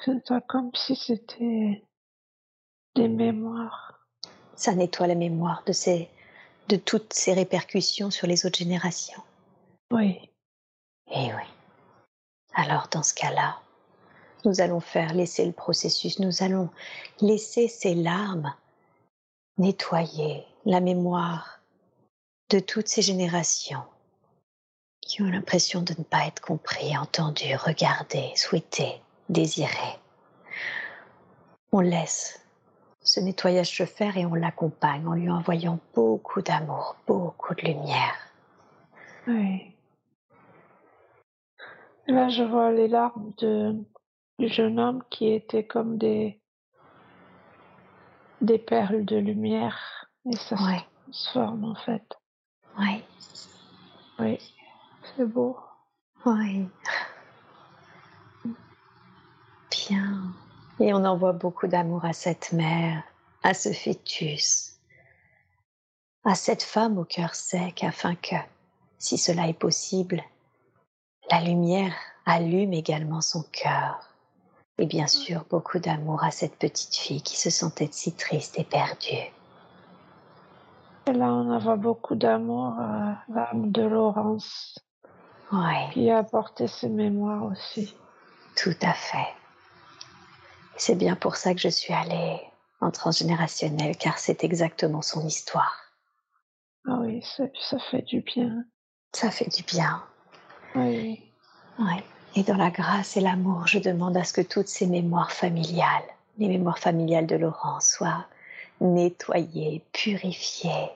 C'est comme si c'était des mémoires. Ça nettoie la mémoire de ces de toutes ces répercussions sur les autres générations. Oui. Eh oui. Alors dans ce cas-là, nous allons faire laisser le processus, nous allons laisser ces larmes nettoyer la mémoire de toutes ces générations qui ont l'impression de ne pas être compris, entendus, regardés, souhaités, désirés. On laisse ce nettoyage se faire et on l'accompagne en lui envoyant beaucoup d'amour, beaucoup de lumière. Oui. Là, je vois les larmes de, du jeune homme qui étaient comme des, des perles de lumière. Et ça se transforme en fait. Oui. Oui, c'est beau. Oui. Bien. Et on envoie beaucoup d'amour à cette mère, à ce fœtus, à cette femme au cœur sec, afin que, si cela est possible, la lumière allume également son cœur. Et bien sûr, beaucoup d'amour à cette petite fille qui se sentait si triste et perdue. Et là, on envoie beaucoup d'amour à l'âme de Laurence, ouais. qui a apporté ses mémoires aussi. Tout à fait. C'est bien pour ça que je suis allée en transgénérationnel, car c'est exactement son histoire. Ah oui, ça, fait du bien. Ça fait du bien. Oui. Oui. Et dans la grâce et l'amour, je demande à ce que toutes ces mémoires familiales, les mémoires familiales de Laurent, soient nettoyées, purifiées,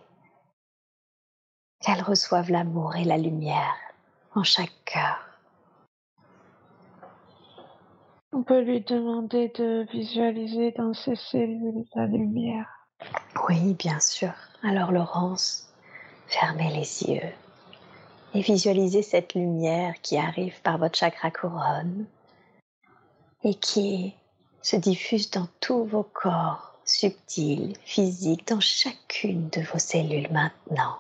qu'elles reçoivent l'amour et la lumière en chaque cœur. On peut lui demander de visualiser dans ses cellules la lumière. Oui, bien sûr. Alors Laurence, fermez les yeux et visualisez cette lumière qui arrive par votre chakra couronne et qui se diffuse dans tous vos corps subtil, physique, dans chacune de vos cellules maintenant.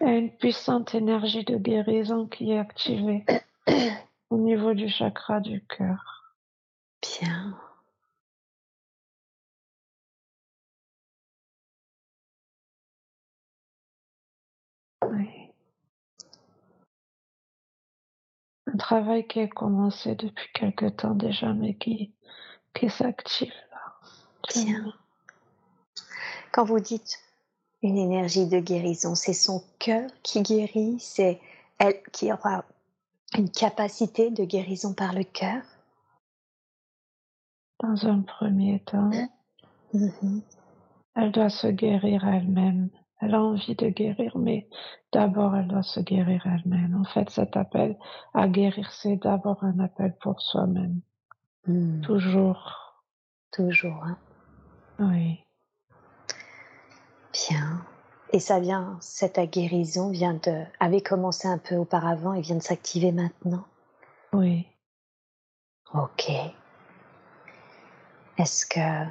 Il y a une puissante énergie de guérison qui est activée au niveau du chakra du cœur. Bien. Oui. Un travail qui a commencé depuis quelque temps déjà, mais qui, qui s'active là. Bien. Quand vous dites une énergie de guérison, c'est son cœur qui guérit, c'est elle qui aura une capacité de guérison par le cœur? Dans un premier temps, Mhm. elle doit se guérir elle-même. Elle a envie de guérir, mais d'abord elle doit se guérir elle-même. En fait, cet appel à guérir, c'est d'abord un appel pour soi-même. Hmm. Toujours. Toujours. hein. Oui. Bien. Et ça vient, cette guérison vient de, avait commencé un peu auparavant et vient de s'activer maintenant? Oui. Ok. Est-ce que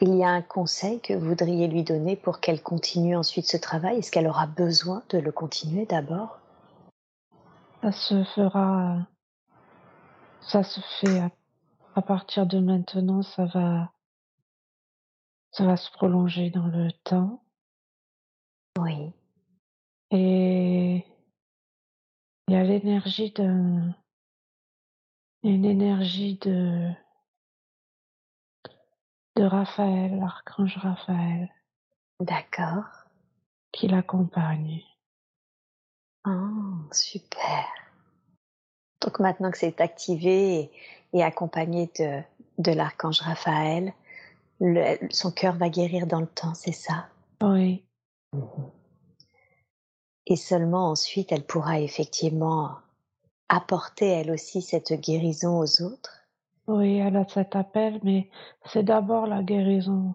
il y a un conseil que vous voudriez lui donner pour qu'elle continue ensuite ce travail? Est-ce qu'elle aura besoin de le continuer d'abord? Ça se fera. Ça se fait à, à partir de maintenant. Ça va. Ça va se prolonger dans le temps. Oui. Et il y a l'énergie d'un. Une énergie de. De Raphaël, l'archange Raphaël, D'accord. qui l'accompagne. Oh, super. Donc maintenant que c'est activé et, et accompagné de, de l'archange Raphaël, le- son cœur va guérir dans le temps, c'est ça? Oui. Et seulement ensuite, elle pourra effectivement apporter elle aussi cette guérison aux autres? Oui, elle a cet appel, mais c'est d'abord la guérison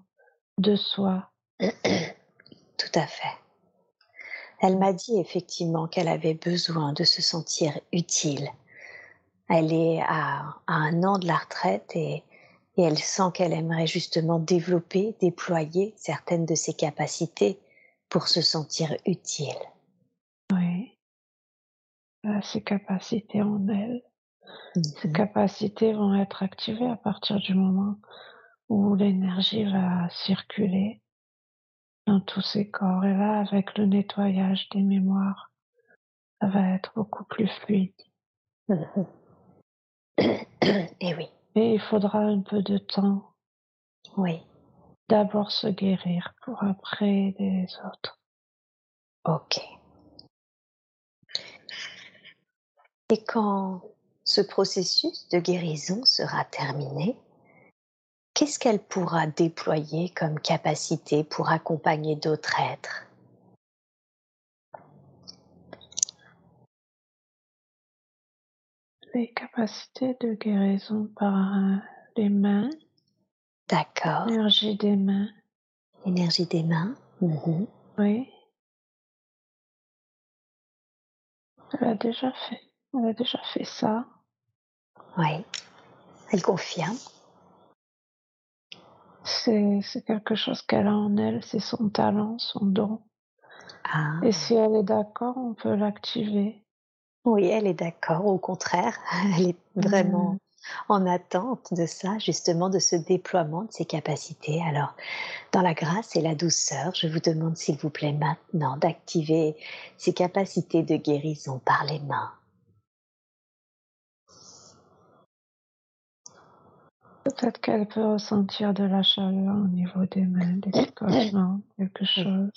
de soi. Tout à fait. Elle m'a dit effectivement qu'elle avait besoin de se sentir utile. Elle est à, à un an de la retraite et, et elle sent qu'elle aimerait justement développer, déployer certaines de ses capacités pour se sentir utile. Oui. Elle a ses capacités en elle. Ces Mhm. capacités vont être activées à partir du moment où l'énergie va circuler dans tous ses corps. Et là, avec le nettoyage des mémoires, ça va être beaucoup plus fluide. Mhm. Et oui, Et il faudra un peu de temps. oui, D'abord se guérir pour après les autres. ok. Et quand ce processus de guérison sera terminé, qu'est-ce qu'elle pourra déployer comme capacité pour accompagner d'autres êtres? Les capacités de guérison par les mains, D'accord. l'énergie des mains. Énergie des mains. Mhm. Oui. Elle a déjà fait. Elle a déjà fait ça. Oui. Elle confirme. C'est, c'est quelque chose qu'elle a en elle, c'est son talent, son don. Ah. Et si elle est d'accord, on peut l'activer. Oui, elle est d'accord. Au contraire, elle est vraiment Mm. en attente de ça, justement, de ce déploiement de ses capacités. Alors, dans la grâce et la douceur, je vous demande, s'il vous plaît, maintenant d'activer ses capacités de guérison par les mains. Peut-être qu'elle peut ressentir de la chaleur au niveau des mains, des picotements, quelque chose.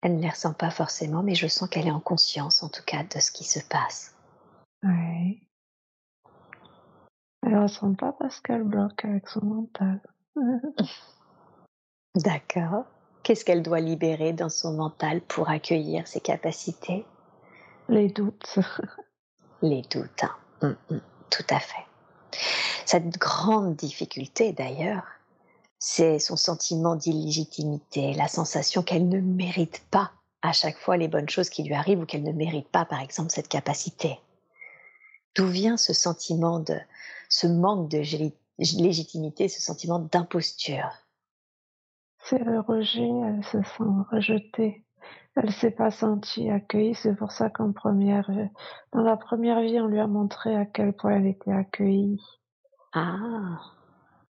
Elle ne les ressent pas forcément, mais je sens qu'elle est en conscience, en tout cas, de ce qui se passe. Oui. Elle ressent pas parce qu'elle bloque avec son mental. D'accord. Qu'est-ce qu'elle doit libérer dans son mental pour accueillir ses capacités? Les doutes. Les doutes. hein. Mm, mm, tout à fait. Cette grande difficulté, d'ailleurs, c'est son sentiment d'illégitimité, la sensation qu'elle ne mérite pas à chaque fois les bonnes choses qui lui arrivent ou qu'elle ne mérite pas, par exemple, cette capacité. D'où vient ce sentiment de, ce manque de légitimité, ce sentiment d'imposture? C'est le rejet, elle se sent rejetée. Elle s'est pas sentie accueillie, c'est pour ça qu'en première, dans la première vie, on lui a montré à quel point elle était accueillie. Ah.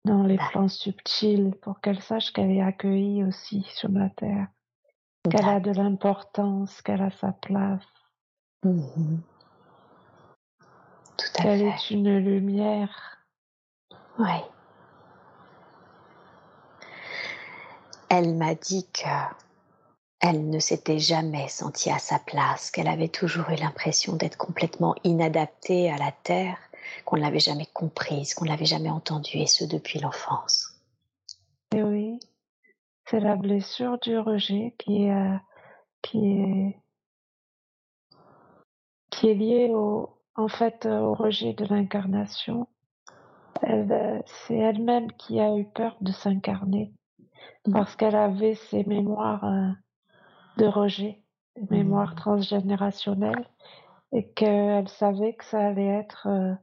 Dans les plans subtils, pour qu'elle sache qu'elle est accueillie aussi sur la terre, qu'elle a de l'importance, qu'elle a sa place. Mmh Tout à qu'elle fait. est une lumière. Oui. Elle m'a dit que elle ne s'était jamais sentie à sa place, qu'elle avait toujours eu l'impression d'être complètement inadaptée à la terre, qu'on ne l'avait jamais comprise, qu'on ne l'avait jamais entendue, et ce depuis l'enfance. Et oui, c'est la blessure du rejet qui, est, qui est qui est liée au, en fait, au rejet de l'incarnation. Elle, c'est elle-même qui a eu peur de s'incarner mmh. parce qu'elle avait ses mémoires euh, de rejet, des mémoires mmh. transgénérationnelles, et qu'elle savait que ça allait être euh,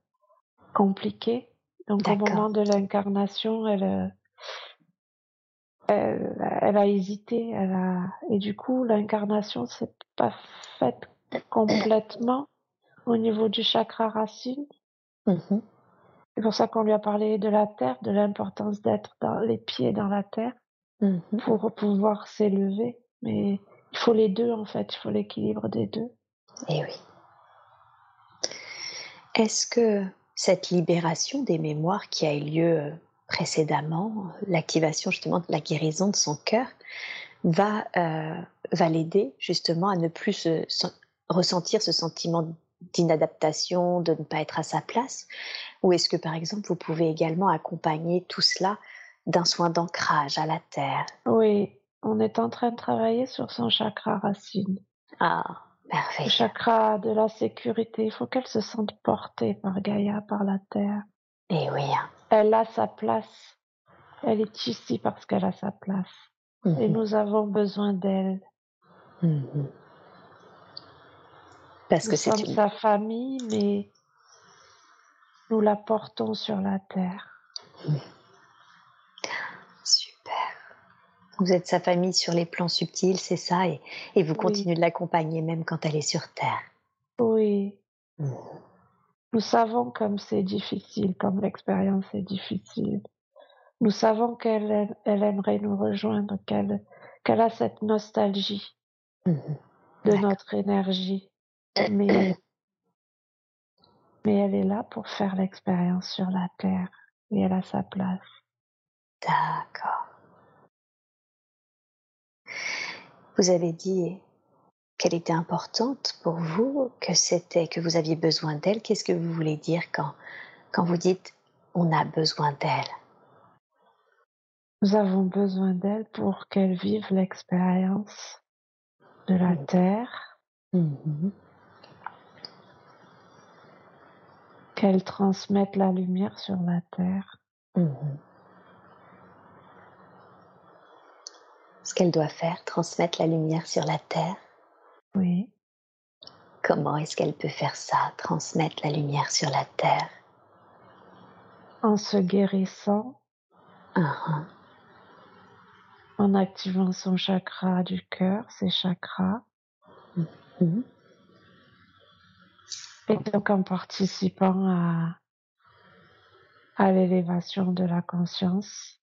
compliqué. Donc au moment de l'incarnation, elle, euh, elle, elle, a hésité, elle a, et du coup l'incarnation s'est pas faite complètement au niveau du chakra racine. Mmh C'est pour ça qu'on lui a parlé de la terre, de l'importance d'être dans les pieds dans la terre mmh pour pouvoir s'élever. Mais il faut les deux, en fait, il faut l'équilibre des deux. Eh oui. Est-ce que cette libération des mémoires qui a eu lieu euh, précédemment, l'activation justement de la guérison de son cœur, va, euh, va l'aider justement à ne plus se, se, ressentir ce sentiment d'inadaptation, de ne pas être à sa place? Ou est-ce que par exemple vous pouvez également accompagner tout cela d'un soin d'ancrage à la terre Oui, on est en train de travailler sur son chakra racine. Ah, merveilleux. Le chakra de la sécurité. Il faut qu'elle se sente portée par Gaïa, par la terre. Et oui. Hein. Elle a sa place. Elle est ici parce qu'elle a sa place. Et nous avons besoin d'elle. Mmh. Parce nous que sommes une... sa famille, mais nous la portons sur la terre. Vous êtes sa famille sur les plans subtils, c'est ça, et, et vous continuez oui. de l'accompagner même quand elle est sur Terre. Oui. Mmh. Nous savons comme c'est difficile, comme l'expérience est difficile. Nous savons qu'elle elle aimerait nous rejoindre, qu'elle qu'elle a cette nostalgie mmh. de notre énergie. Mais, mais elle est là pour faire l'expérience sur la Terre et elle a sa place. D'accord. Vous avez dit qu'elle était importante pour vous, que c'était que vous aviez besoin d'elle. Qu'est-ce que vous voulez dire quand, quand vous dites on a besoin d'elle? Nous avons besoin d'elle pour qu'elle vive l'expérience de la Mmh. terre, Mmh. qu'elle transmette la lumière sur la terre. Mmh. Ce qu'elle doit faire, transmettre la lumière sur la terre. Oui. Comment est-ce qu'elle peut faire ça, transmettre la lumière sur la terre? En se guérissant, Uhum. en activant son chakra du cœur, ses chakras, Mhm. et donc en participant à, à l'élévation de la conscience,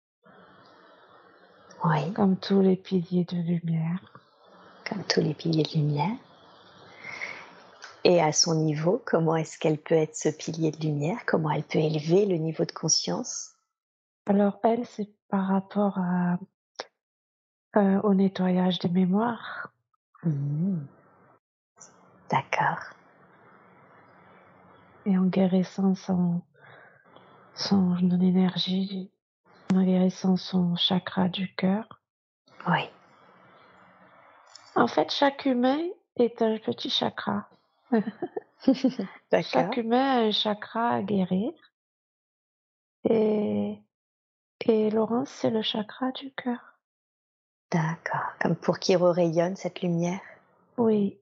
Oui, comme tous les piliers de lumière. comme tous les piliers de lumière. Et à son niveau, comment est-ce qu'elle peut être ce pilier de lumière? Comment elle peut élever le niveau de conscience? Alors elle, c'est par rapport à, euh, au nettoyage des mémoires. Mhm. D'accord. et en guérissant son, son énergie, en guérissant son chakra du cœur. Oui. En fait, chaque humain est un petit chakra. Chaque humain a un chakra à guérir. Et, Et Laurence, c'est le chakra du cœur. D'accord. Comme pour qu'il rayonne cette lumière? Oui.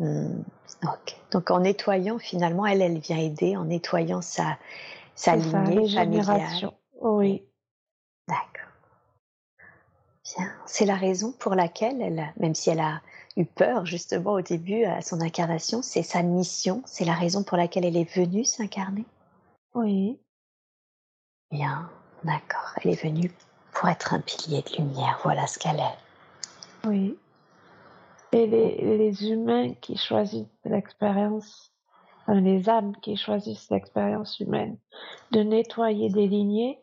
Ok. Donc en nettoyant, finalement, elle, elle vient aider en nettoyant sa, sa lignée familiale. Oui. C'est la raison pour laquelle elle, même si elle a eu peur justement au début à son incarnation, c'est sa mission, c'est la raison pour laquelle elle est venue s'incarner. Oui. Bien, d'accord. Elle est venue pour être un pilier de lumière. Voilà ce qu'elle est. Oui. Et les, les humains qui choisissent l'expérience, les âmes qui choisissent l'expérience humaine, de nettoyer des lignées,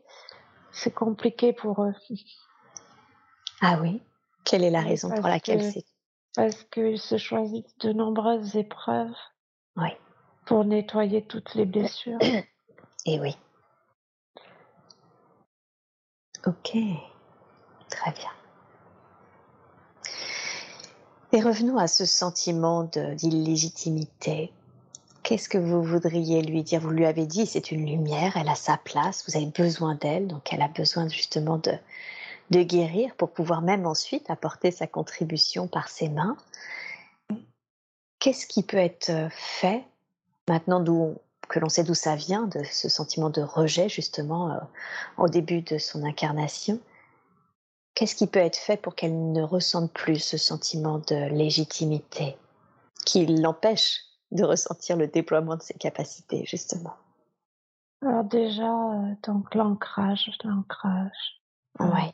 c'est compliqué pour eux. Ah oui Quelle est la raison pour laquelle c'est Parce qu'ils se choisissent de nombreuses épreuves. Oui. Pour nettoyer toutes les blessures. Et oui. Ok, très bien. Et revenons à ce sentiment d'illégitimité. Qu'est-ce que vous voudriez lui dire? Vous lui avez dit, c'est une lumière, elle a sa place, vous avez besoin d'elle, donc elle a besoin justement de, de guérir pour pouvoir même ensuite apporter sa contribution par ses mains. Qu'est-ce qui peut être fait maintenant d'où que l'on sait d'où ça vient, de ce sentiment de rejet justement euh, au début de son incarnation? Qu'est-ce qui peut être fait pour qu'elle ne ressente plus ce sentiment de légitimité qui l'empêche de ressentir le déploiement de ses capacités justement? Alors déjà, euh, donc l'ancrage, l'ancrage ouais.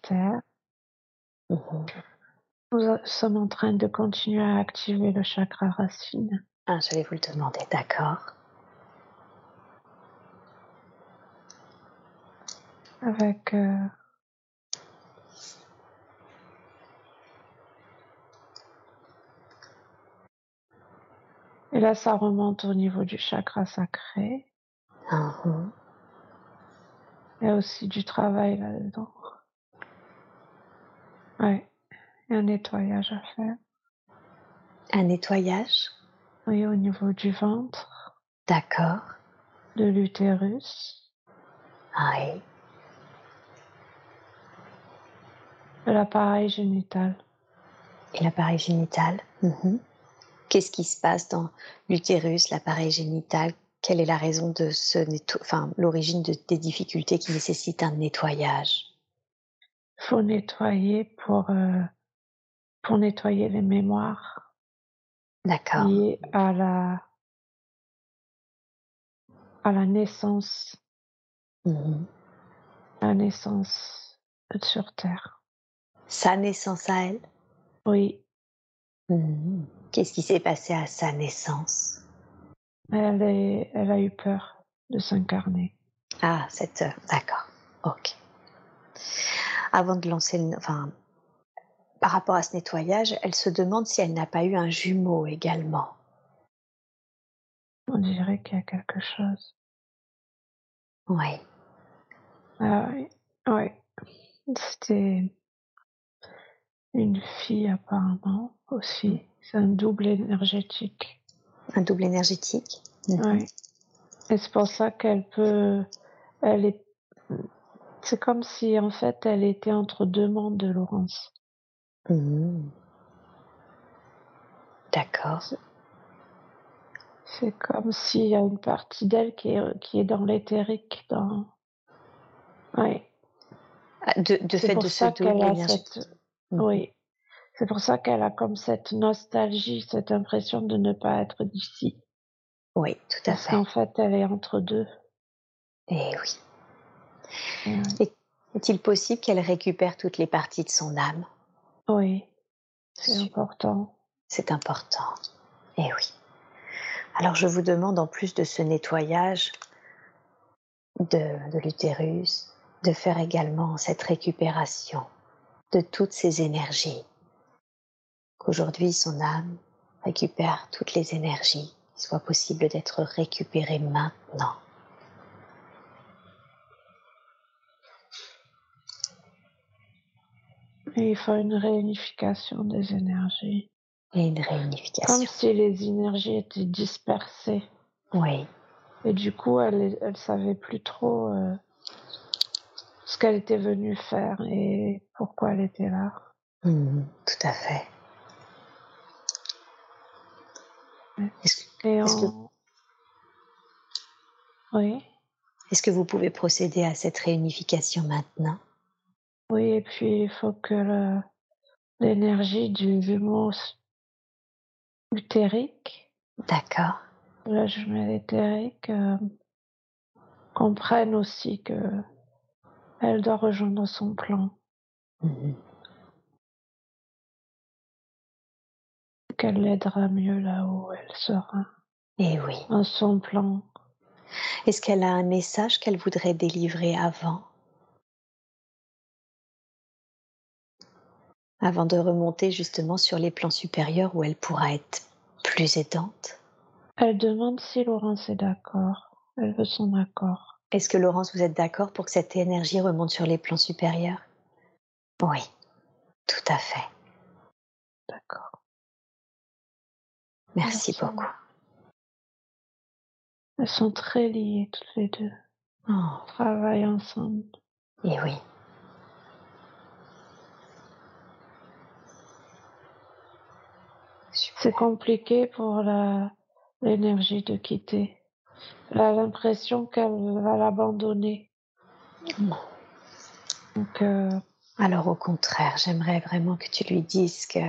Nous sommes en train de continuer à activer le chakra racine. Ah, je vais vous le demander, d'accord. avec euh, Et là, ça remonte au niveau du chakra sacré. Uh Il y a aussi du travail là-dedans. Ouais. Il y a un nettoyage à faire. Un nettoyage? Oui, au niveau du ventre. D'accord. De l'utérus. Oui. l'appareil génital. Et l'appareil génital? Mhm. Qu'est-ce qui se passe dans l'utérus, l'appareil génital? Quelle est la raison de ce enfin l'origine de, des difficultés qui nécessitent un nettoyage? Faut nettoyer pour euh, pour nettoyer les mémoires. D'accord. Liées à la à la naissance. Mhm. La naissance sur Terre. Sa naissance à elle? Oui. Mmh. Qu'est-ce qui s'est passé à sa naissance? Elle, est, elle a eu peur de s'incarner. Ah, cette heure, d'accord. Ok. Avant de lancer le... Enfin, par rapport à ce nettoyage, elle se demande si elle n'a pas eu un jumeau également. On dirait qu'il y a quelque chose. Oui. Ah oui, oui. C'était une fille apparemment aussi. C'est un double énergétique. Un double énergétique Oui. Et c'est pour ça qu'elle peut. Elle est. C'est comme si en fait elle était entre deux mondes de Laurence. Mmh. D'accord. C'est comme s'il y a une partie d'elle qui est, qui est dans l'éthérique, dans. Oui. Ah, de, de fait de ce double énergétique. Mmh. Oui. C'est pour ça qu'elle a comme cette nostalgie, cette impression de ne pas être d'ici. Oui, tout à Parce fait. qu'en fait, elle est entre deux. Eh oui. Est-il possible qu'elle récupère toutes les parties de son âme? Oui, c'est important. C'est important. Eh oui. Alors je vous demande, en plus de ce nettoyage de, de l'utérus, de faire également cette récupération de toutes ces énergies. Qu'aujourd'hui son âme récupère toutes les énergies, qu'il soit possible d'être récupérées maintenant. Et il faut une réunification des énergies. Et une réunification. Comme si les énergies étaient dispersées. Oui. Et du coup, elle, elle savait plus trop. Euh, ce qu'elle était venue faire et pourquoi elle était là. Mmh, tout à fait. Est-ce que... Oui. Est-ce que vous pouvez procéder à cette réunification maintenant? Oui, et puis il faut que l'énergie du jumeau utérique. D'accord. La jumelle éthérique euh, comprenne aussi que elle doit rejoindre son plan. Mmh Qu'elle l'aidera mieux là où elle sera. Et eh oui. Dans son plan. Est-ce qu'elle a un message qu'elle voudrait délivrer avant? Avant de remonter justement sur les plans supérieurs où elle pourra être plus aidante Elle demande si Laurence est d'accord. Elle veut son accord. Est-ce que Laurence, vous êtes d'accord pour que cette énergie remonte sur les plans supérieurs? Oui, tout à fait. D'accord. Merci beaucoup. Elles sont très liées toutes les deux. Oh. Travaillent ensemble. Et oui. C'est compliqué pour l'énergie de quitter. Elle a l'impression qu'elle va l'abandonner. Euh, Alors au contraire, j'aimerais vraiment que tu lui dises que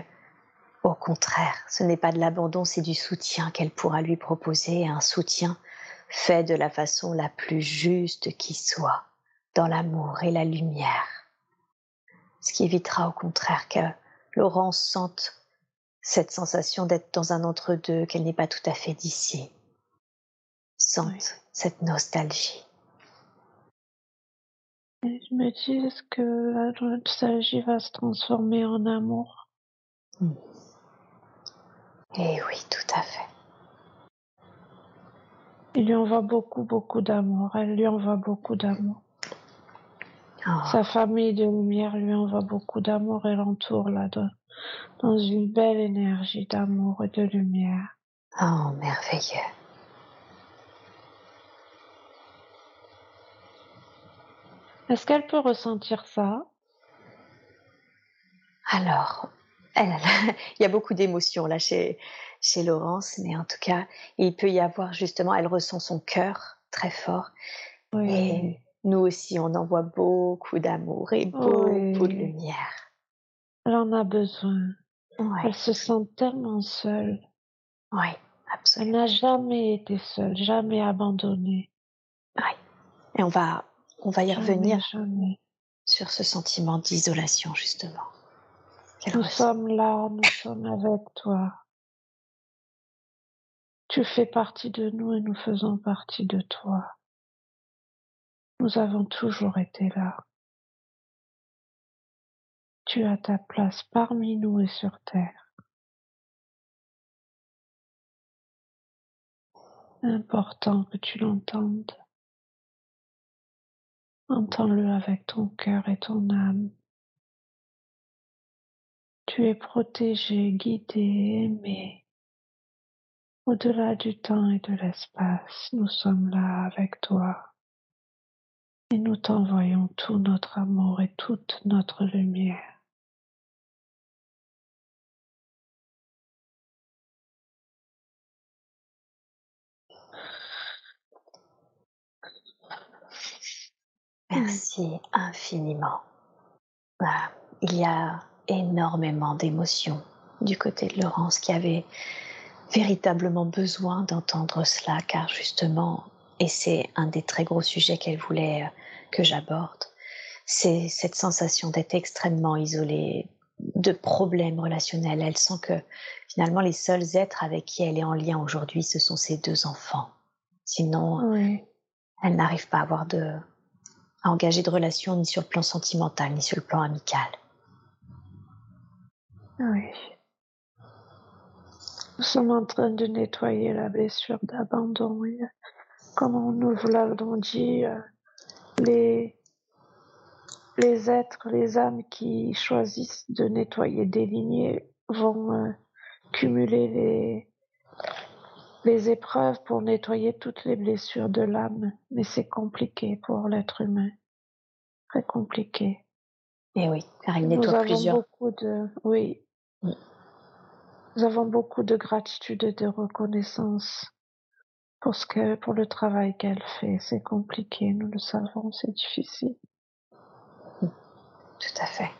au contraire, ce n'est pas de l'abandon, c'est du soutien qu'elle pourra lui proposer, un soutien fait de la façon la plus juste qui soit, dans l'amour et la lumière. Ce qui évitera au contraire que Laurence sente cette sensation d'être dans un entre-deux, qu'elle n'est pas tout à fait d'ici, sente cette nostalgie. je me dis, est-ce que la nostalgie va se transformer en amour? Hmm. Eh oui, tout à fait. Il lui envoie beaucoup, beaucoup d'amour. Elle lui envoie beaucoup d'amour. Oh. Sa famille de lumière lui envoie beaucoup d'amour et l'entoure là dans une belle énergie d'amour et de lumière. Oh, merveilleux. Est-ce qu'elle peut ressentir ça? Alors, il y a beaucoup d'émotions là chez, chez Laurence, mais en tout cas, il peut y avoir justement, elle ressent son cœur très fort. Et nous aussi, on envoie beaucoup d'amour et beaucoup de lumière. Elle en a besoin. Elle se sent tellement seule. Oui, absolument. Elle n'a jamais été seule, jamais abandonnée. Oui. Et on va, on va y revenir sur ce sentiment d'isolation, justement. Nous sommes là, nous sommes avec toi. Tu fais partie de nous et nous faisons partie de toi. Nous avons toujours été là. Tu as ta place parmi nous et sur terre. Important que tu l'entendes. Entends-le avec ton cœur et ton âme. Tu es protégé, guidé, aimé. Au-delà du temps et de l'espace, nous sommes là avec toi. Et nous t'envoyons tout notre amour et toute notre lumière. Merci infiniment. Il y a énormément d'émotions du côté de Laurence qui avait véritablement besoin d'entendre cela car justement, et c'est un des très gros sujets qu'elle voulait euh, que j'aborde, c'est cette sensation d'être extrêmement isolée, de problèmes relationnels. Elle sent que finalement les seuls êtres avec qui elle est en lien aujourd'hui, ce sont ses deux enfants. Sinon, elle n'arrive pas à avoir de, à engager de relations ni sur le plan sentimental, ni sur le plan amical. Oui. Nous sommes en train de nettoyer la blessure d'abandon. Comme nous l'avons dit, euh, les, les êtres, les âmes qui choisissent de nettoyer des lignées vont euh, cumuler les, les épreuves pour nettoyer toutes les blessures de l'âme, mais c'est compliqué pour l'être humain. très compliqué. Et eh oui, car il nettoie plusieurs. Beaucoup de, oui. Mm. Nous avons beaucoup de gratitude et de reconnaissance pour ce que, pour le travail qu'elle fait. C'est compliqué, nous le savons, c'est difficile. Tout à fait.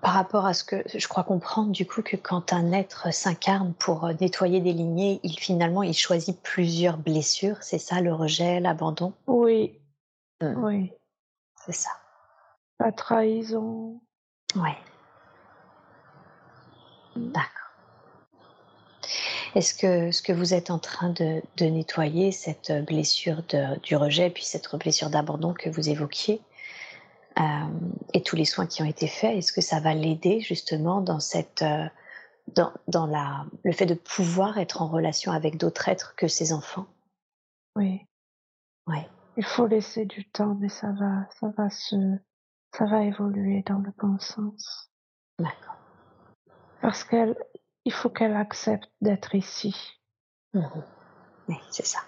Par rapport à ce que je crois comprendre du coup que quand un être s'incarne pour euh, nettoyer des lignées, il finalement il choisit plusieurs blessures, c'est ça le rejet, l'abandon? Oui. Mmh. Oui. C'est ça. La trahison. Oui. D'accord. Est-ce que ce que vous êtes en train de, nettoyer, cette blessure du rejet, puis cette blessure d'abandon que vous évoquiez, euh, et tous les soins qui ont été faits, est-ce que ça va l'aider justement dans cette euh, dans, dans la, le fait de pouvoir être en relation avec d'autres êtres que ses enfants? Oui. Oui. Il faut laisser du temps, mais ça va, ça va se, ça va évoluer dans le bon sens. D'accord. Parce qu'elle, il faut qu'elle accepte d'être ici. Mmh oui, c'est ça.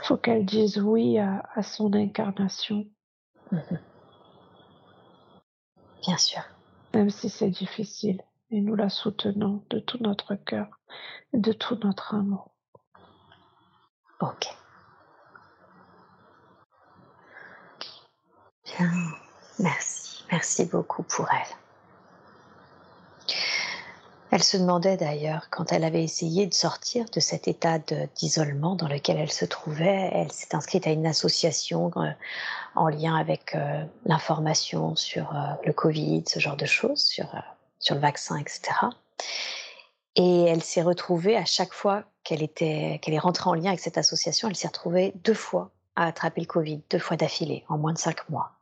Il faut qu'elle dise oui à, son incarnation. Mhm. Bien sûr. Même si c'est difficile. Et nous la soutenons de tout notre cœur et de tout notre amour. Ok. Bien. Merci. Merci beaucoup pour elle. Elle se demandait d'ailleurs, quand elle avait essayé de sortir de cet état d'isolement dans lequel elle se trouvait, elle s'est inscrite à une association euh, en lien avec euh, l'information sur euh, le Covid, ce genre de choses, sur, sur le vaccin, etc. Et elle s'est retrouvée à chaque fois qu'elle était, qu'elle est rentrée en lien avec cette association, elle s'est retrouvée deux fois à attraper le Covid, deux fois d'affilée, en moins de cinq mois.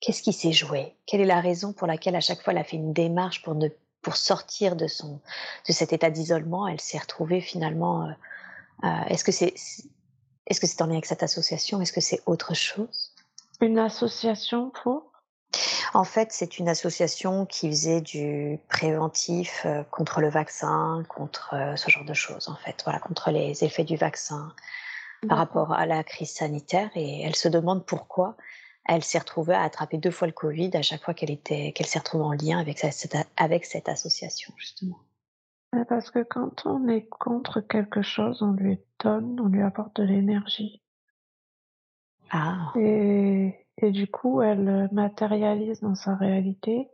Qu'est-ce qui s'est joué? Quelle est la raison pour laquelle à chaque fois elle a fait une démarche pour ne pour sortir de son de cet état d'isolement, elle s'est retrouvée finalement. Euh, euh, est-ce que c'est est-ce que c'est en lien avec cette association Est-ce que c'est autre chose? Une association pour? En fait, c'est une association qui faisait du préventif euh, contre le vaccin, contre ce genre de choses. En fait, voilà, contre les effets du vaccin par rapport à la crise sanitaire. Et elle se demande pourquoi elle s'est retrouvée à attraper deux fois le Covid à chaque fois qu'elle était, qu'elle s'est retrouvée en lien avec cette, avec cette association, justement. Parce que quand on est contre quelque chose, on lui donne, on lui apporte de l'énergie. Ah. Et, et du coup, elle matérialise dans sa réalité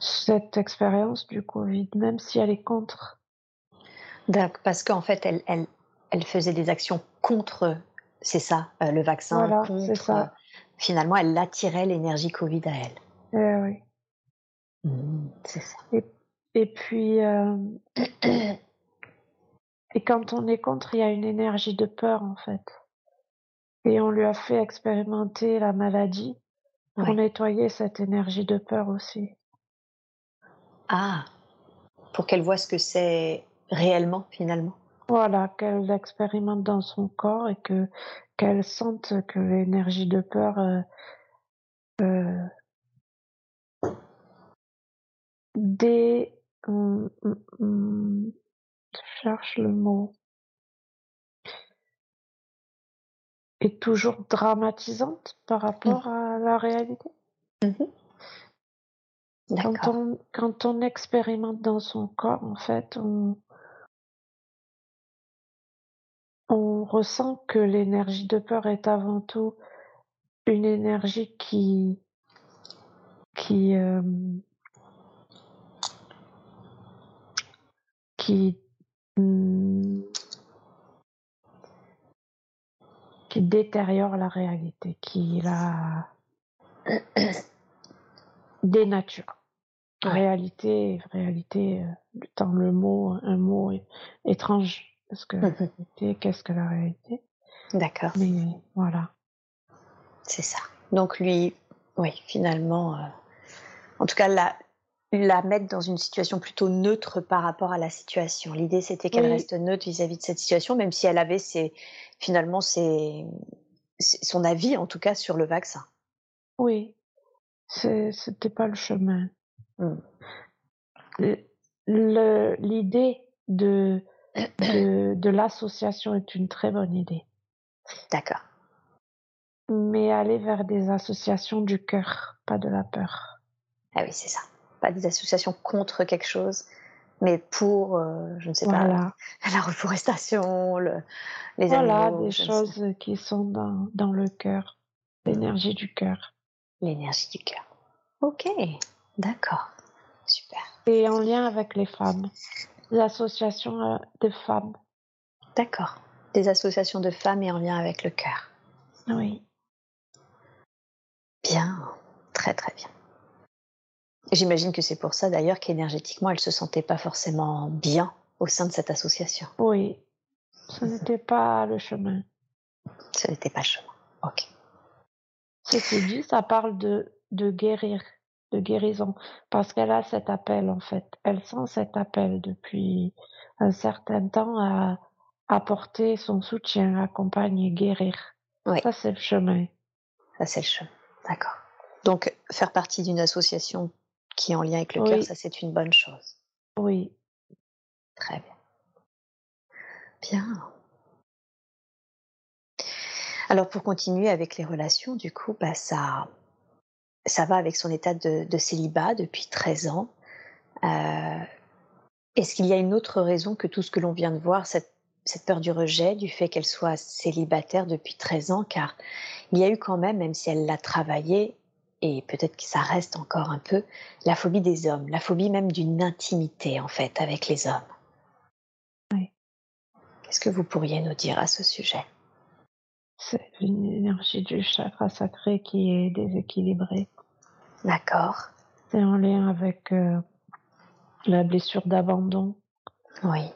cette expérience du Covid, même si elle est contre. D'accord, parce qu'en fait, elle, elle, elle faisait des actions contre, c'est ça, euh, le vaccin, voilà, contre. Ça finalement, elle attirait l'énergie Covid à elle. Eh oui. Mmh, c'est ça. Et, puis, euh, et quand on est contre, il y a une énergie de peur en fait. Et on lui a fait expérimenter la maladie pour nettoyer cette énergie de peur aussi. Ah, pour qu'elle voit ce que c'est réellement finalement. Voilà, qu'elle l'expérimente dans son corps et que qu'elle sente que l'énergie de peur euh, euh, dès hum, hum, hum, je cherche le mot. Est toujours dramatisante par rapport à la réalité. Mmh quand on, quand on expérimente dans son corps, en fait, on, on ressent que l'énergie de peur est avant tout une énergie qui qui euh, qui hmm, qui détériore la réalité, qui la dénature. Réalité, réalité, euh, dans le mot, un mot étrange parce que mmh qu'est-ce que la réalité? D'accord. Mais voilà. C'est ça. Donc lui, oui, finalement, euh, en tout cas, la, la mettre dans une situation plutôt neutre par rapport à la situation. L'idée, c'était qu'elle reste neutre vis-à-vis de cette situation, même si elle avait ses, finalement ses, son avis, en tout cas, sur le vaccin. Oui, c'était pas le chemin. Mmh. L'idée de de, de l'association est une très bonne idée. D'accord. Mais aller vers des associations du cœur, pas de la peur. Ah oui, c'est ça. Pas des associations contre quelque chose, mais pour, euh, je ne sais Voilà. pas, la reforestation, le, les Voilà, animaux. des ne sais- choses qui sont dans, dans le cœur, l'énergie du cœur. L'énergie du cœur. Ok, d'accord. Super. Et en lien avec les femmes, l'association euh, de femmes. D'accord. Des associations de femmes et en lien avec le cœur. Oui, Bien, très très bien. J'imagine que c'est pour ça d'ailleurs qu'énergétiquement, elle se sentait pas forcément bien au sein de cette association. oui. Ce n'était pas le chemin. Ce n'était pas le chemin. Ok. Ceci dit, ça parle de, de guérir, de guérison, parce qu'elle a cet appel en fait. Elle sent cet appel depuis un certain temps à apporter son soutien, accompagner, guérir. Oui. Ça, c'est le chemin. Ça, c'est le chemin. D'accord. Donc, faire partie d'une association qui est en lien avec le Oui. cœur, ça, c'est une bonne chose. Oui, Très bien. Bien. Alors, pour continuer avec les relations, du coup, bah, ça, ça va avec son état de, de célibat depuis 13 ans. Euh, Est-ce qu'il y a une autre raison que tout ce que l'on vient de voir, cette, cette peur du rejet, du fait qu'elle soit célibataire depuis 13 ans? Car il y a eu quand même, même si elle l'a travaillé, et peut-être que ça reste encore un peu, la phobie des hommes, la phobie même d'une intimité, en fait, avec les hommes. Oui. Qu'est-ce que vous pourriez nous dire à ce sujet? C'est une énergie du chakra sacré qui est déséquilibrée. D'accord. C'est en lien avec euh, la blessure d'abandon. Oui.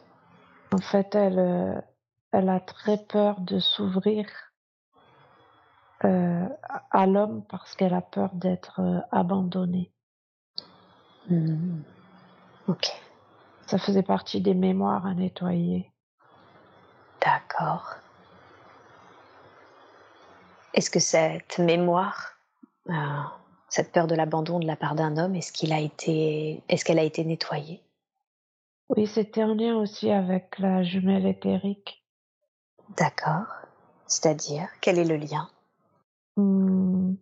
En fait, elle, euh, elle a très peur de s'ouvrir euh, à l'homme parce qu'elle a peur d'être abandonnée. Hmm. Ok. Ça faisait partie des mémoires à nettoyer. D'accord. Est-ce que cette mémoire, cette peur de l'abandon de la part d'un homme, est-ce qu'il a été, est-ce qu'elle a été nettoyée? Oui, c'était en lien aussi avec la jumelle éthérique. D'accord. C'est-à-dire, quel est le lien? Hmm.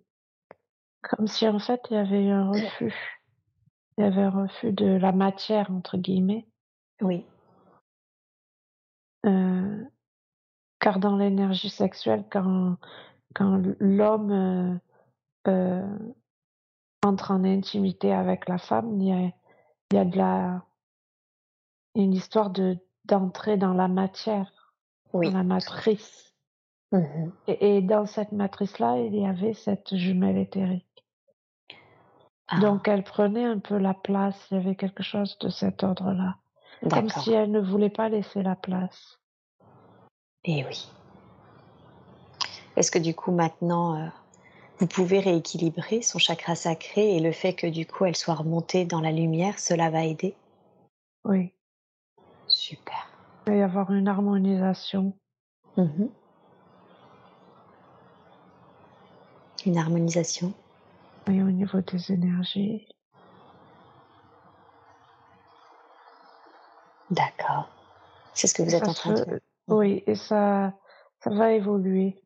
Comme si en fait il y avait eu un refus. Il y avait un refus de la matière, entre guillemets. Oui. Euh, car dans l'énergie sexuelle, quand, quand l'homme euh, euh, entre en intimité avec la femme, il y a, il y a de la, une histoire de d'entrer dans la matière, Oui. dans la matrice. Mhm. Et, et dans cette matrice-là, il y avait cette jumelle éthérique. Ah, Donc elle prenait un peu la place, il y avait quelque chose de cet ordre-là. Comme si elle ne voulait pas laisser la place. Eh oui. Est-ce que du coup maintenant, euh, vous pouvez rééquilibrer son chakra sacré et le fait que du coup elle soit remontée dans la lumière, cela va aider Oui. Super. Il va y avoir une harmonisation. Mhm. Une harmonisation. Oui, au niveau des énergies. D'accord. C'est ce que vous êtes Ça en train se- de... Oui, et ça, ça va évoluer.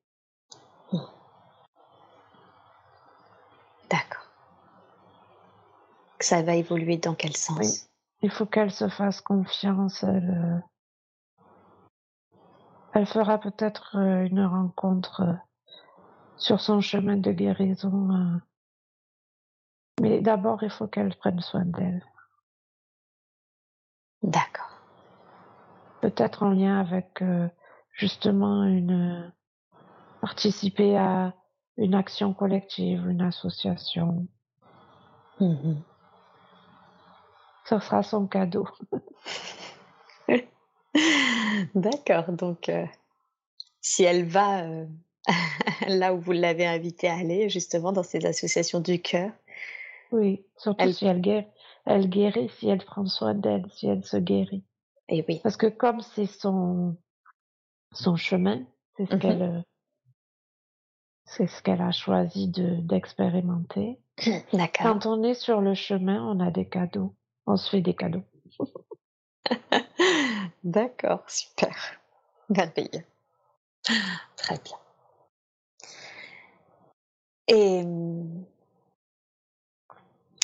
Ça va évoluer dans quel sens? Oui. Il faut qu'elle se fasse confiance. Elle, euh, elle fera peut-être euh, une rencontre euh, sur son chemin de guérison. Mais d'abord, il faut qu'elle prenne soin d'elle. D'accord. Peut-être en lien avec justement une participer à une action collective, une association. Mhm. Ce sera son cadeau. D'accord. Donc, euh, si elle va euh, là où vous l'avez invitée à aller, justement dans ces associations du cœur, Oui, surtout Elle- si elle guérit, elle guérit, si elle prend soin d'elle, si elle se guérit. et oui, Parce que comme c'est son son chemin, c'est ce Mhm. qu'elle euh, c'est ce qu'elle a choisi de d'expérimenter. d'accord. Quand on est sur le chemin, on a des cadeaux. On se fait des cadeaux. D'accord, super. Merveilleux. Très bien. Et mmh,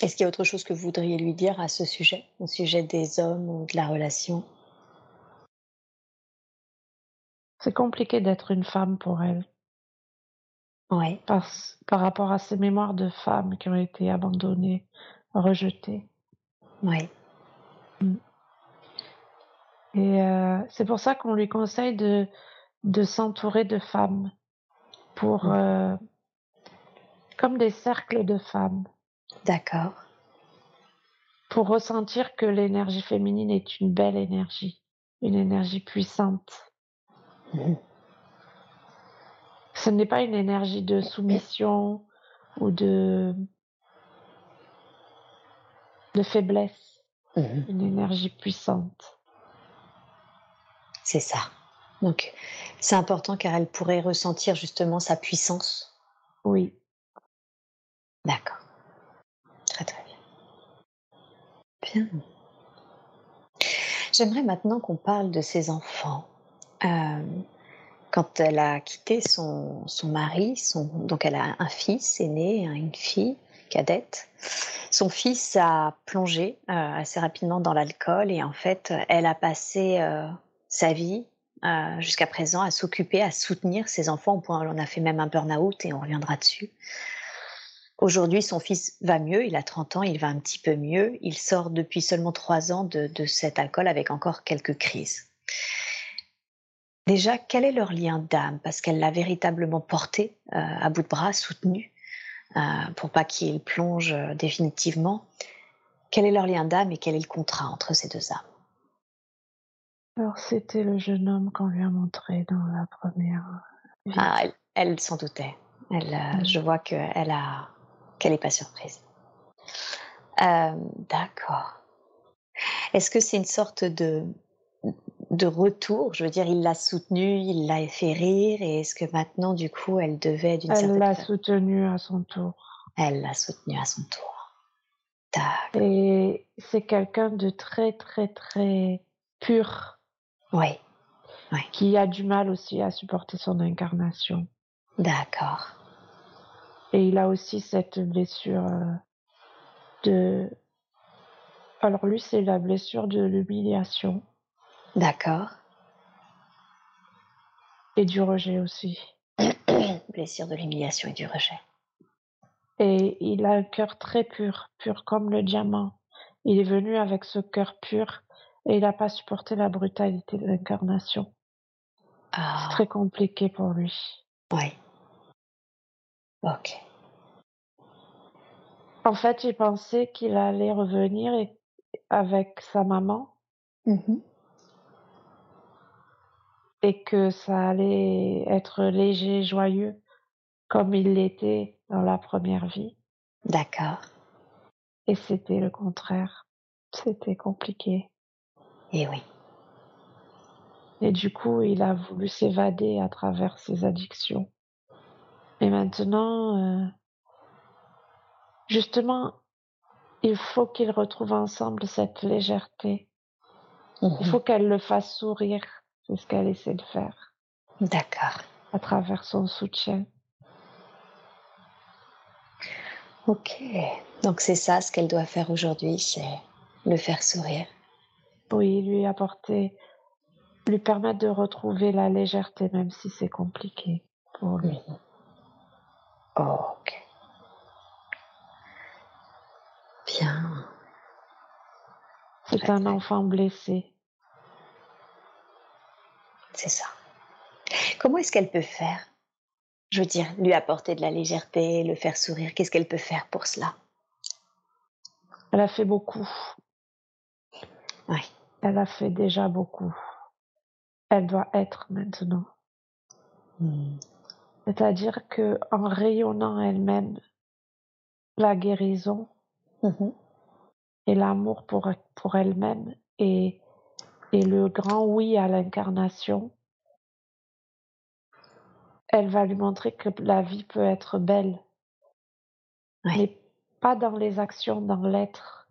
est-ce qu'il y a autre chose que vous voudriez lui dire à ce sujet, au sujet des hommes ou de la relation? C'est compliqué d'être une femme pour elle. Ouais. Par, par rapport à ces mémoires de femmes qui ont été abandonnées, rejetées. Ouais. Mm. Et euh, c'est pour ça qu'on lui conseille de, de s'entourer de femmes pour Mmh. euh, comme des cercles de femmes D'accord. pour ressentir que l'énergie féminine est une belle énergie, une énergie puissante. Mmh. Ce n'est pas une énergie de soumission ou de de faiblesse, Mmh. une énergie puissante. C'est ça. Donc, c'est important car elle pourrait ressentir justement sa puissance. Oui. D'accord. Très très bien. Bien. J'aimerais maintenant qu'on parle de ses enfants. Euh, quand elle a quitté son, son mari, son, donc elle a un fils aîné, une fille cadette. Son fils a plongé euh, assez rapidement dans l'alcool et en fait, elle a passé euh, sa vie euh, jusqu'à présent à s'occuper, à soutenir ses enfants au point on a fait même un burn-out et on reviendra dessus. Aujourd'hui, son fils va mieux, il a 30 ans, il va un petit peu mieux. Il sort depuis seulement 3 ans de, cet alcool avec encore quelques crises. Déjà, quel est leur lien d'âme? Parce qu'elle l'a véritablement porté à bout de bras, soutenu, pour pas qu'il plonge euh, définitivement. Quel est leur lien d'âme et quel est le contrat entre ces deux âmes? Alors c'était le jeune homme qu'on lui a montré dans la première ah, elle, elle s'en doutait. Elle, euh, Mm. Je vois qu'elle a qu'elle n'est pas surprise. Euh, D'accord. Est-ce que c'est une sorte de de retour Je veux dire, il l'a soutenue, il l'a fait rire, et est-ce que maintenant, du coup, elle devait d'une Elle certaine l'a façon, soutenu à son tour. elle l'a soutenue à son tour. D'accord. Et c'est quelqu'un de très très très pur Oui, qui a du mal aussi à supporter son incarnation. d'accord. Et il a aussi cette blessure euh, de... Alors lui, c'est la blessure de l'humiliation D'accord. et du rejet aussi. Blessure de l'humiliation et du rejet. Et il a un cœur très pur, pur comme le diamant. Il est venu avec ce cœur pur et il n'a pas supporté la brutalité de l'incarnation. Ah, C'est très compliqué pour lui. oui. Ok. En fait, j'ai pensé qu'il allait revenir avec sa maman Mhm. Et que ça allait être léger, joyeux, comme il l'était dans la première vie. D'accord. Et c'était le contraire. C'était compliqué. Et oui. Et du coup, il a voulu s'évader à travers ses addictions. Et maintenant, euh, justement, il faut qu'ils retrouvent ensemble cette légèreté. Il Mhm. faut qu'elle le fasse sourire. C'est ce qu'elle essaie de faire D'accord. à travers son soutien. Ok. Donc c'est ça ce qu'elle doit faire aujourd'hui, c'est le faire sourire. Oui, lui apporter, lui permettre de retrouver la légèreté, même si c'est compliqué pour lui. Ok. Bien. C'est un enfant blessé. C'est ça. Comment est-ce qu'elle peut faire? Je veux dire, lui apporter de la légèreté, le faire sourire. Qu'est-ce qu'elle peut faire pour cela? Elle a fait beaucoup. Oui. Elle a fait déjà beaucoup. Elle doit être maintenant. Hmm. C'est-à-dire que en rayonnant elle-même la guérison Mhm. et l'amour pour, pour elle-même et, et le grand oui à l'incarnation, elle va lui montrer que la vie peut être belle, Ouais. mais pas dans les actions, dans l'être.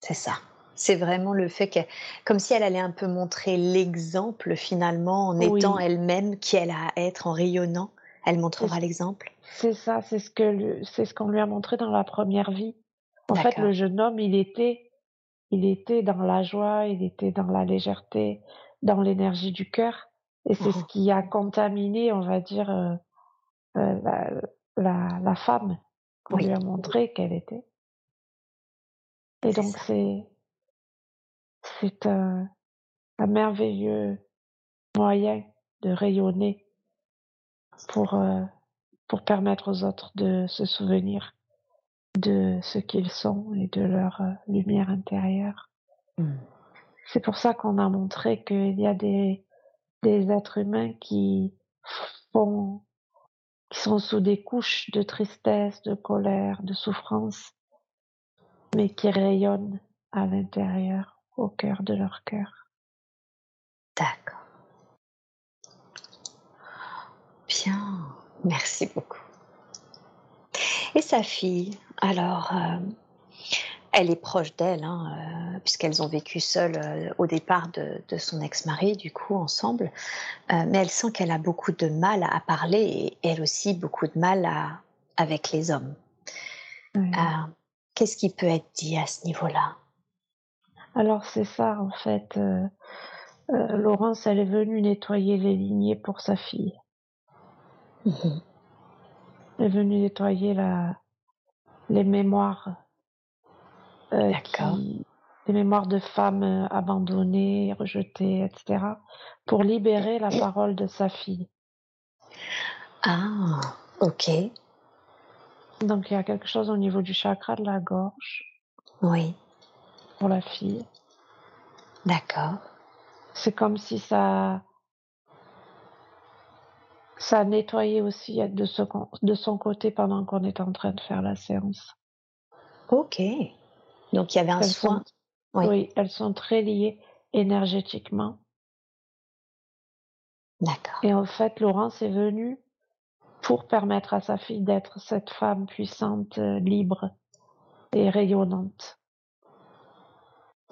C'est ça. C'est vraiment le fait que comme si elle allait un peu montrer l'exemple finalement en étant Oui. elle-même qui elle a à être, en rayonnant, elle montrera l'exemple? c'est ça, c'est ce que c'est ce qu'on lui a montré dans la première vie. En fait, le jeune homme, il était il était dans la joie, il était dans la légèreté, dans l'énergie du cœur. Et c'est ce Mmh qui a contaminé, on va dire, heu heu, la la la femme qu'on lui a montré qu'elle était. Et donc c'est c'est un un merveilleux moyen de rayonner pour, heu, pour permettre aux autres de se souvenir de ce qu'ils sont et de leur, heu, lumière intérieure. Mmh. C'est pour ça qu'on a montré qu'il y a des des êtres humains qui font qui sont sous des couches de tristesse, de colère, de souffrance, mais qui rayonnent à l'intérieur, au cœur de leur cœur. D'accord. Bien, merci beaucoup. Et sa fille, alors, hem, elle est proche d'elle, hein, heu, puisqu'elles ont vécu seules, heu, au départ de de son ex-mari, du coup, ensemble, mais elle sent qu'elle a beaucoup de mal à parler et elle aussi beaucoup de mal à avec les hommes. Qu'est-ce qui peut être dit à ce niveau-là? Alors c'est ça en fait, Laurence, elle est venue nettoyer les lignées pour sa fille. Mmh mh. Elle est venue nettoyer la les mémoires, qui les mémoires de femmes, heu, abandonnées, rejetées et cetera, pour libérer la parole de sa fille. Ah! OK. Donc il y a quelque chose au niveau du chakra de la gorge Oui, pour la fille. d'accord. C'est comme si ça ça nettoyait aussi, heu, de ce de son côté pendant qu'on était en train de faire la séance. OK. Donc il y avait un Elles sont soin oui, oui, elles sont très liées énergétiquement d'accord. et en fait, Laurence est venue pour permettre à sa fille d'être cette femme puissante, heu, libre et rayonnante.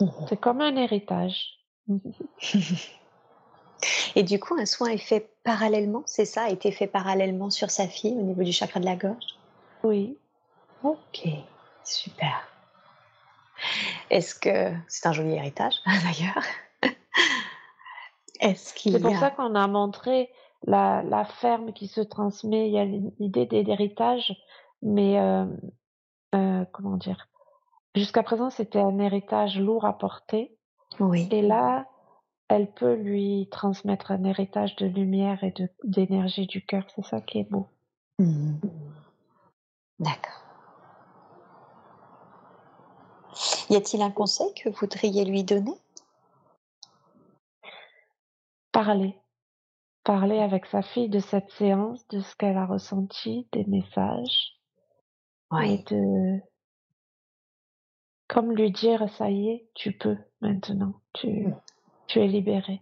Mmh C'est comme un héritage. Et du coup, un soin est fait parallèlement, c'est ça? A été fait parallèlement sur sa fille, au niveau du chakra de la gorge? Oui, OK, super. Est-ce que c'est un joli héritage d'ailleurs. Est-ce qu'il c'est pour ça a qu'on a montré la la ferme qui se transmet. Il y a l'idée d'hé d'héritage, mais hem, heu, comment dire? Jusqu'à présent, c'était un héritage lourd à porter oui, et là, elle peut lui transmettre un héritage de lumière et de d'énergie du cœur. C'est ça qui est beau. mmh d'accord. Y a-t-il un conseil que vous voudriez lui donner? Parler, parler avec sa fille de cette séance, de ce qu'elle a ressenti, des messages et Oui, de comme lui dire: «Ça y est, tu peux maintenant, tu mmh, tu es libérée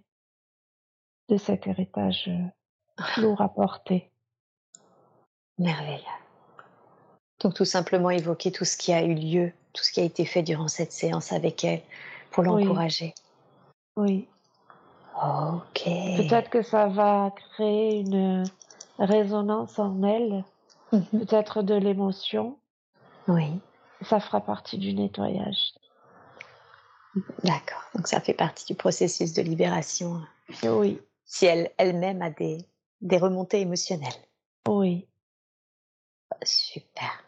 de cet héritage, heu, lourd à porter». merveilleux. Donc tout simplement évoquer tout ce qui a eu lieu, tout ce qui a été fait durant cette séance avec elle, pour l'encourager. oui. OK. Peut-être que ça va créer une, résonance en elle, Mmh peut-être de l'émotion. Oui, Ça fera partie du nettoyage. D'accord. Donc ça fait partie du processus de libération, Oui, si elle elle-même a des des remontées émotionnelles. oui Super,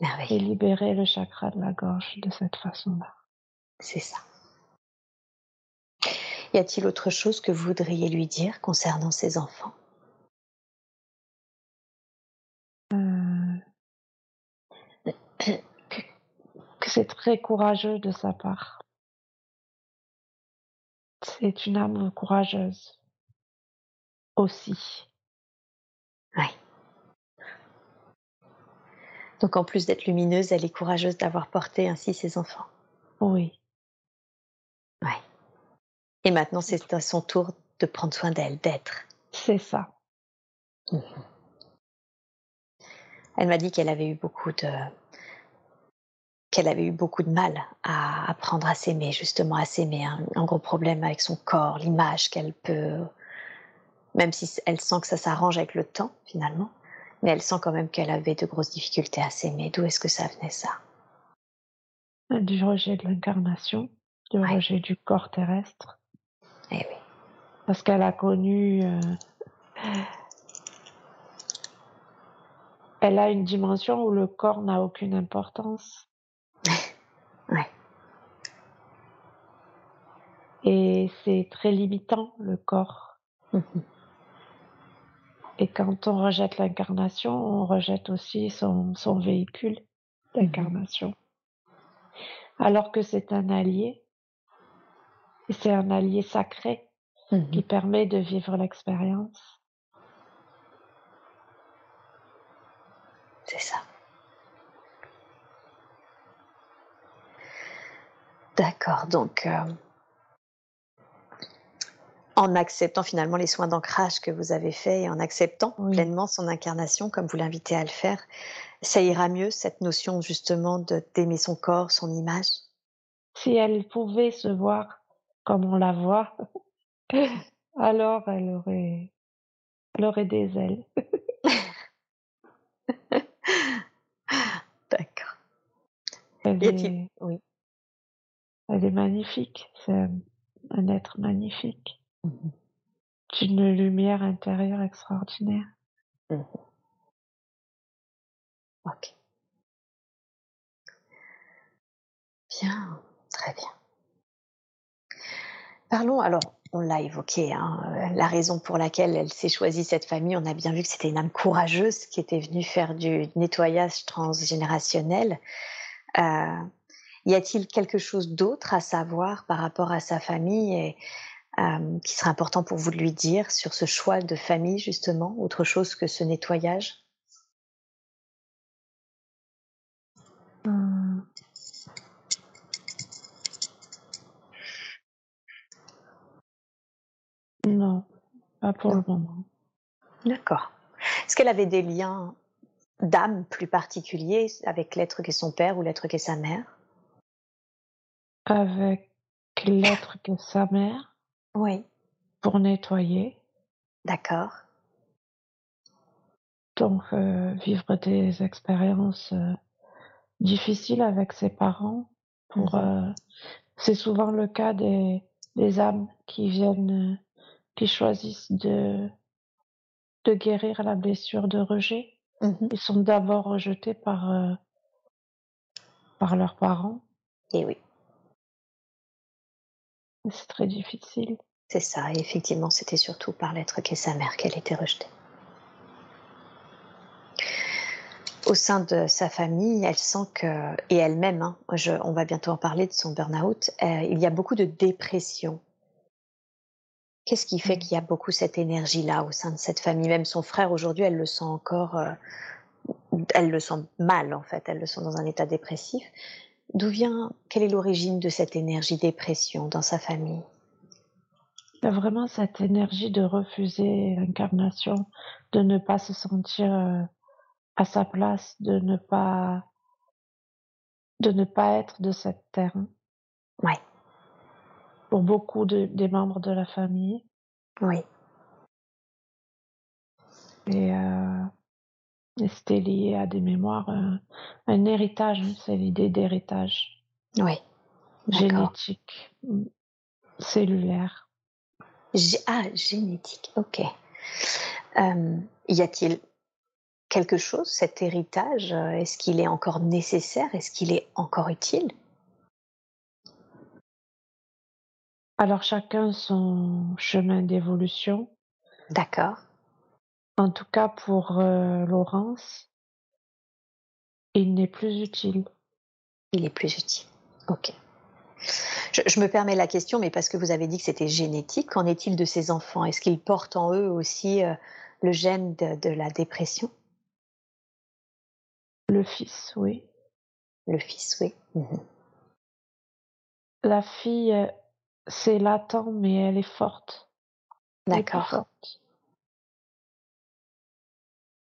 et merveilleux, libérer le chakra de la gorge de cette façon-là. c'est ça. Y a-t-il autre chose que vous voudriez lui dire concernant ses enfants? Que que c'est très courageux de sa part. C'est une âme courageuse aussi. Oui. Donc en plus d'être lumineuse, elle est courageuse d'avoir porté ainsi ses enfants. Oui, Ouais. Et maintenant, c'est à son tour de prendre soin d'elle, d'être. c'est ça. Elle m'a dit qu'elle avait eu beaucoup de qu'elle avait eu beaucoup de mal à apprendre à s'aimer, justement à s'aimer, un, un gros problème avec son corps, l'image qu'elle peut, même si elle sent que ça s'arrange avec le temps finalement, mais elle sent quand même qu'elle avait de grosses difficultés à s'aimer. D'où est-ce que ça venait ça? Du rejet de l'incarnation, du Ouais. rejet du corps terrestre, Eh oui, parce qu'elle a connu. euh, Elle a une dimension où le corps n'a aucune importance. Et c'est très limitant, le corps. Et quand on rejette l'incarnation, on rejette aussi son, son véhicule d'incarnation. Alors que c'est un allié, c'est un allié sacré Mhm. qui permet de vivre l'expérience. c'est ça. D'accord, donc euh, en acceptant finalement les soins d'ancrage que vous avez faits et en acceptant Oui. pleinement son incarnation comme vous l'invitez à le faire, ça ira mieux cette notion justement de d'aimer son corps, son image? Si elle pouvait se voir comme on la voit, alors elle aurait, elle aurait des ailes. D'accord. Elle est, oui. elle est magnifique, c'est un, être magnifique. D'une lumière intérieure extraordinaire. Mhm. Ok. Bien, très bien. Parlons alors, on l'a évoqué, hein, euh, la raison pour laquelle elle s'est choisie cette famille, on a bien vu que c'était une âme courageuse qui était venue faire du nettoyage transgénérationnel. Euh, y a-t-il quelque chose d'autre à savoir par rapport à sa famille et euh, qui serait important pour vous de lui dire sur ce choix de famille justement, autre chose que ce nettoyage? Hum. Non, pas pour Non. le moment. D'accord. Est-ce qu'elle avait des liens d'âme plus particuliers avec l'être qu'est son père ou l'être qu'est sa mère? Avec l'être que sa mère? Oui. pour nettoyer, D'accord. donc euh, vivre des expériences euh, difficiles avec ses parents. Pour, Mhm. euh, c'est souvent le cas des, des âmes qui viennent, euh, qui choisissent de, de guérir la blessure de rejet. Mhm. Ils sont d'abord rejetés par, euh, par leurs parents. Et oui, et C'est très difficile. c'est ça. Et effectivement, c'était surtout par l'être qu'est sa mère qu'elle était rejetée. Au sein de sa famille, elle sent que, et elle-même, hein, on va bientôt en parler de son burn-out, euh, il y a beaucoup de dépression. Qu'est-ce qui fait Mm. qu'il y a beaucoup cette énergie-là au sein de cette famille? Même son frère, aujourd'hui, elle le sent encore, euh, elle le sent mal en fait, elle le sent dans un état dépressif. D'où vient, quelle est l'origine de cette énergie dépression dans sa famille? Il y a vraiment cette énergie de refuser l'incarnation, de ne pas se sentir euh, à sa place, de ne pas, de ne pas être de cette terre. Ouais, Pour beaucoup de, des membres de la famille. oui, Et, euh, et c'était lié à des mémoires, euh, un héritage, hein, c'est l'idée d'héritage oui. Génétique, mm, cellulaire. Ah, génétique, ok. Euh, y a-t-il quelque chose, cet héritage euh, Est-ce qu'il est encore nécessaire Est-ce qu'il est encore utile? Alors chacun son chemin d'évolution. D'accord, En tout cas pour euh, Laurence, il n'est plus utile. il est plus utile. Ok. Je, je me permets la question, mais parce que vous avez dit que c'était génétique, qu'en est-il de ces enfants? Est-ce qu'ils portent en eux aussi euh, le gène de, de la dépression? Le fils, oui. Le fils, oui. Mhm. La fille, euh, c'est latent, mais elle est forte. D'accord.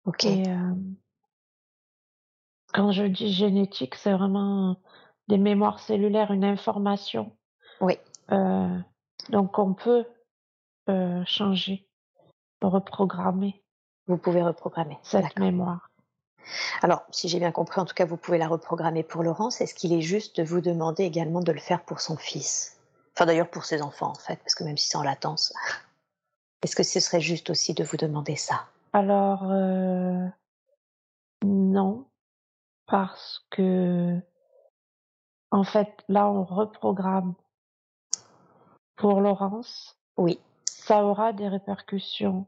Ok. Et euh, quand je dis génétique, c'est vraiment des mémoires cellulaires une information. Oui. Euh, donc on peut euh, changer, reprogrammer. Vous pouvez reprogrammer cette mémoire. Alors, si j'ai bien compris, en tout cas, vous pouvez la reprogrammer pour Laurence. Est-ce qu'il est juste de vous demander également de le faire pour son fils? Enfin, d'ailleurs, pour ses enfants, en fait, parce que même si c'est en latence, est-ce que ce serait juste aussi de vous demander ça? Alors, euh, non, parce que, en fait, là, on reprogramme pour Laurence. Oui. Ça aura des répercussions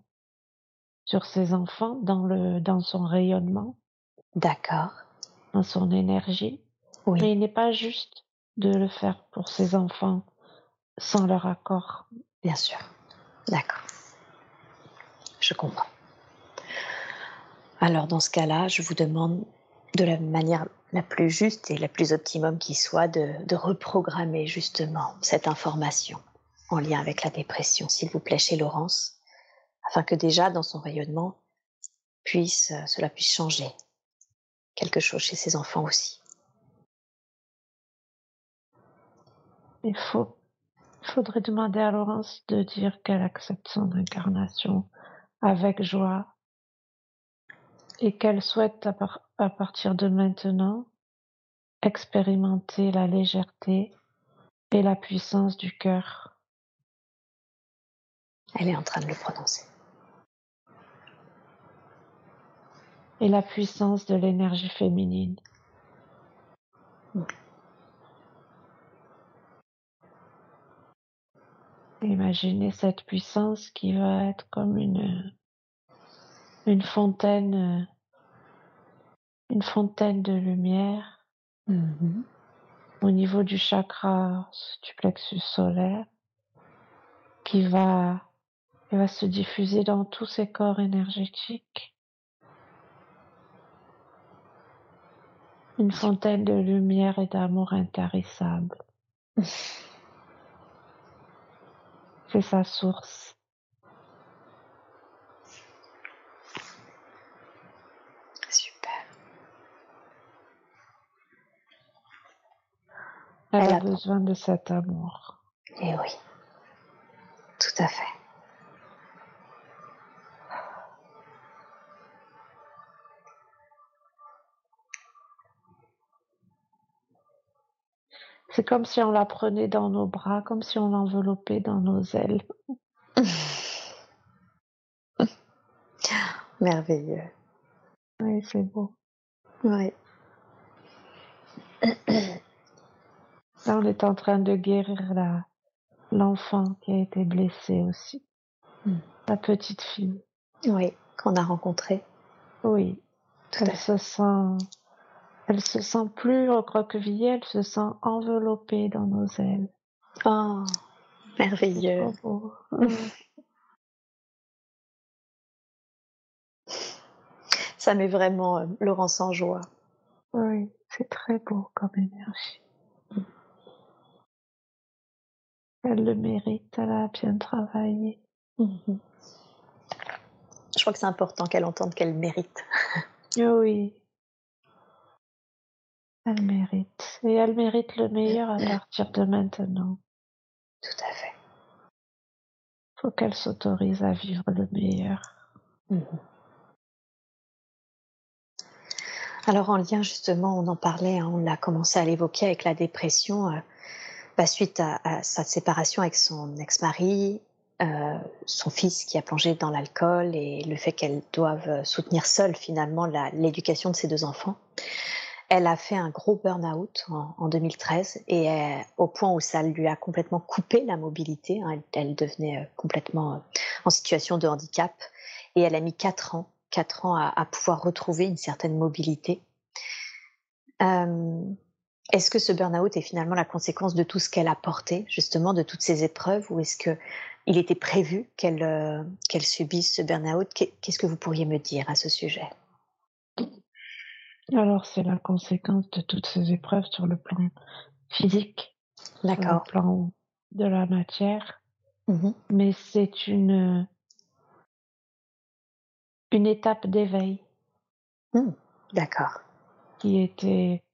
sur ses enfants dans le dans son rayonnement. D'accord. Dans son énergie. Oui. Mais il n'est pas juste de le faire pour ses enfants sans leur accord. Bien sûr. D'accord. Je comprends. Alors dans ce cas-là, je vous demande de la manière la plus juste et la plus optimum qui soit de, de reprogrammer justement cette information en lien avec la dépression, s'il vous plaît, chez Laurence, afin que déjà dans son rayonnement, puisse, euh, cela puisse changer quelque chose chez ses enfants aussi. Il faut, faudrait demander à Laurence de dire qu'elle accepte son incarnation avec joie et qu'elle souhaite à, partir de maintenant expérimenter la légèreté et la puissance du cœur. Elle est en train de le prononcer. Et la puissance de l'énergie féminine. Imaginez cette puissance qui va être comme une, une fontaine, une fontaine de lumière mm-hmm. au niveau du chakra du plexus solaire qui va, qui va se diffuser dans tous ces corps énergétiques. Une fontaine de lumière et d'amour intarissable. C'est sa source. Elle, a besoin de cet amour. Eh oui, tout à fait. C'est comme si on la prenait dans nos bras, comme si on l'enveloppait dans nos ailes. Merveilleux. Oui, c'est beau. Oui. Là, on est en train de guérir la, l'enfant qui a été blessé aussi. Hmm. La petite fille. Oui, qu'on a rencontrée. Oui. Tout Elle se sent elle se sent plus recroquevillée, elle se sent enveloppée dans nos ailes. Oh, merveilleux. Ça met vraiment euh, Laurence en joie. Oui, c'est très beau comme énergie. Elle le mérite, elle a bien travaillé. Mhm. Je crois que c'est important qu'elle entende qu'elle mérite. oui, elle mérite. Et elle mérite le meilleur à partir de maintenant. Tout à fait. Faut qu'elle s'autorise à vivre le meilleur. Mhm. Alors en lien justement, on en parlait, hein, on l'a commencé à l'évoquer avec la dépression, euh, suite à, sa séparation avec son ex-mari, euh, son fils qui a plongé dans l'alcool et le fait qu'elle doive soutenir seule finalement l'éducation de ses deux enfants. Elle a fait un gros burn-out en, 2013 et euh, au point où ça lui a complètement coupé la mobilité. Hein, elle, devenait euh, complètement en situation de handicap et elle a mis quatre ans, quatre ans à, pouvoir retrouver une certaine mobilité. Est-ce que ce burn-out est finalement la conséquence de tout ce qu'elle a porté, justement, de toutes ces épreuves, ou est-ce que il était prévu qu'elle qu'elle subisse ce burn-out? Qu'est-ce que vous pourriez me dire à ce sujet? Alors, c'est la conséquence de toutes ces épreuves sur le plan physique, sur le plan de la matière, mmh mais c'est une, une étape d'éveil. Mmh. D'accord. Qui était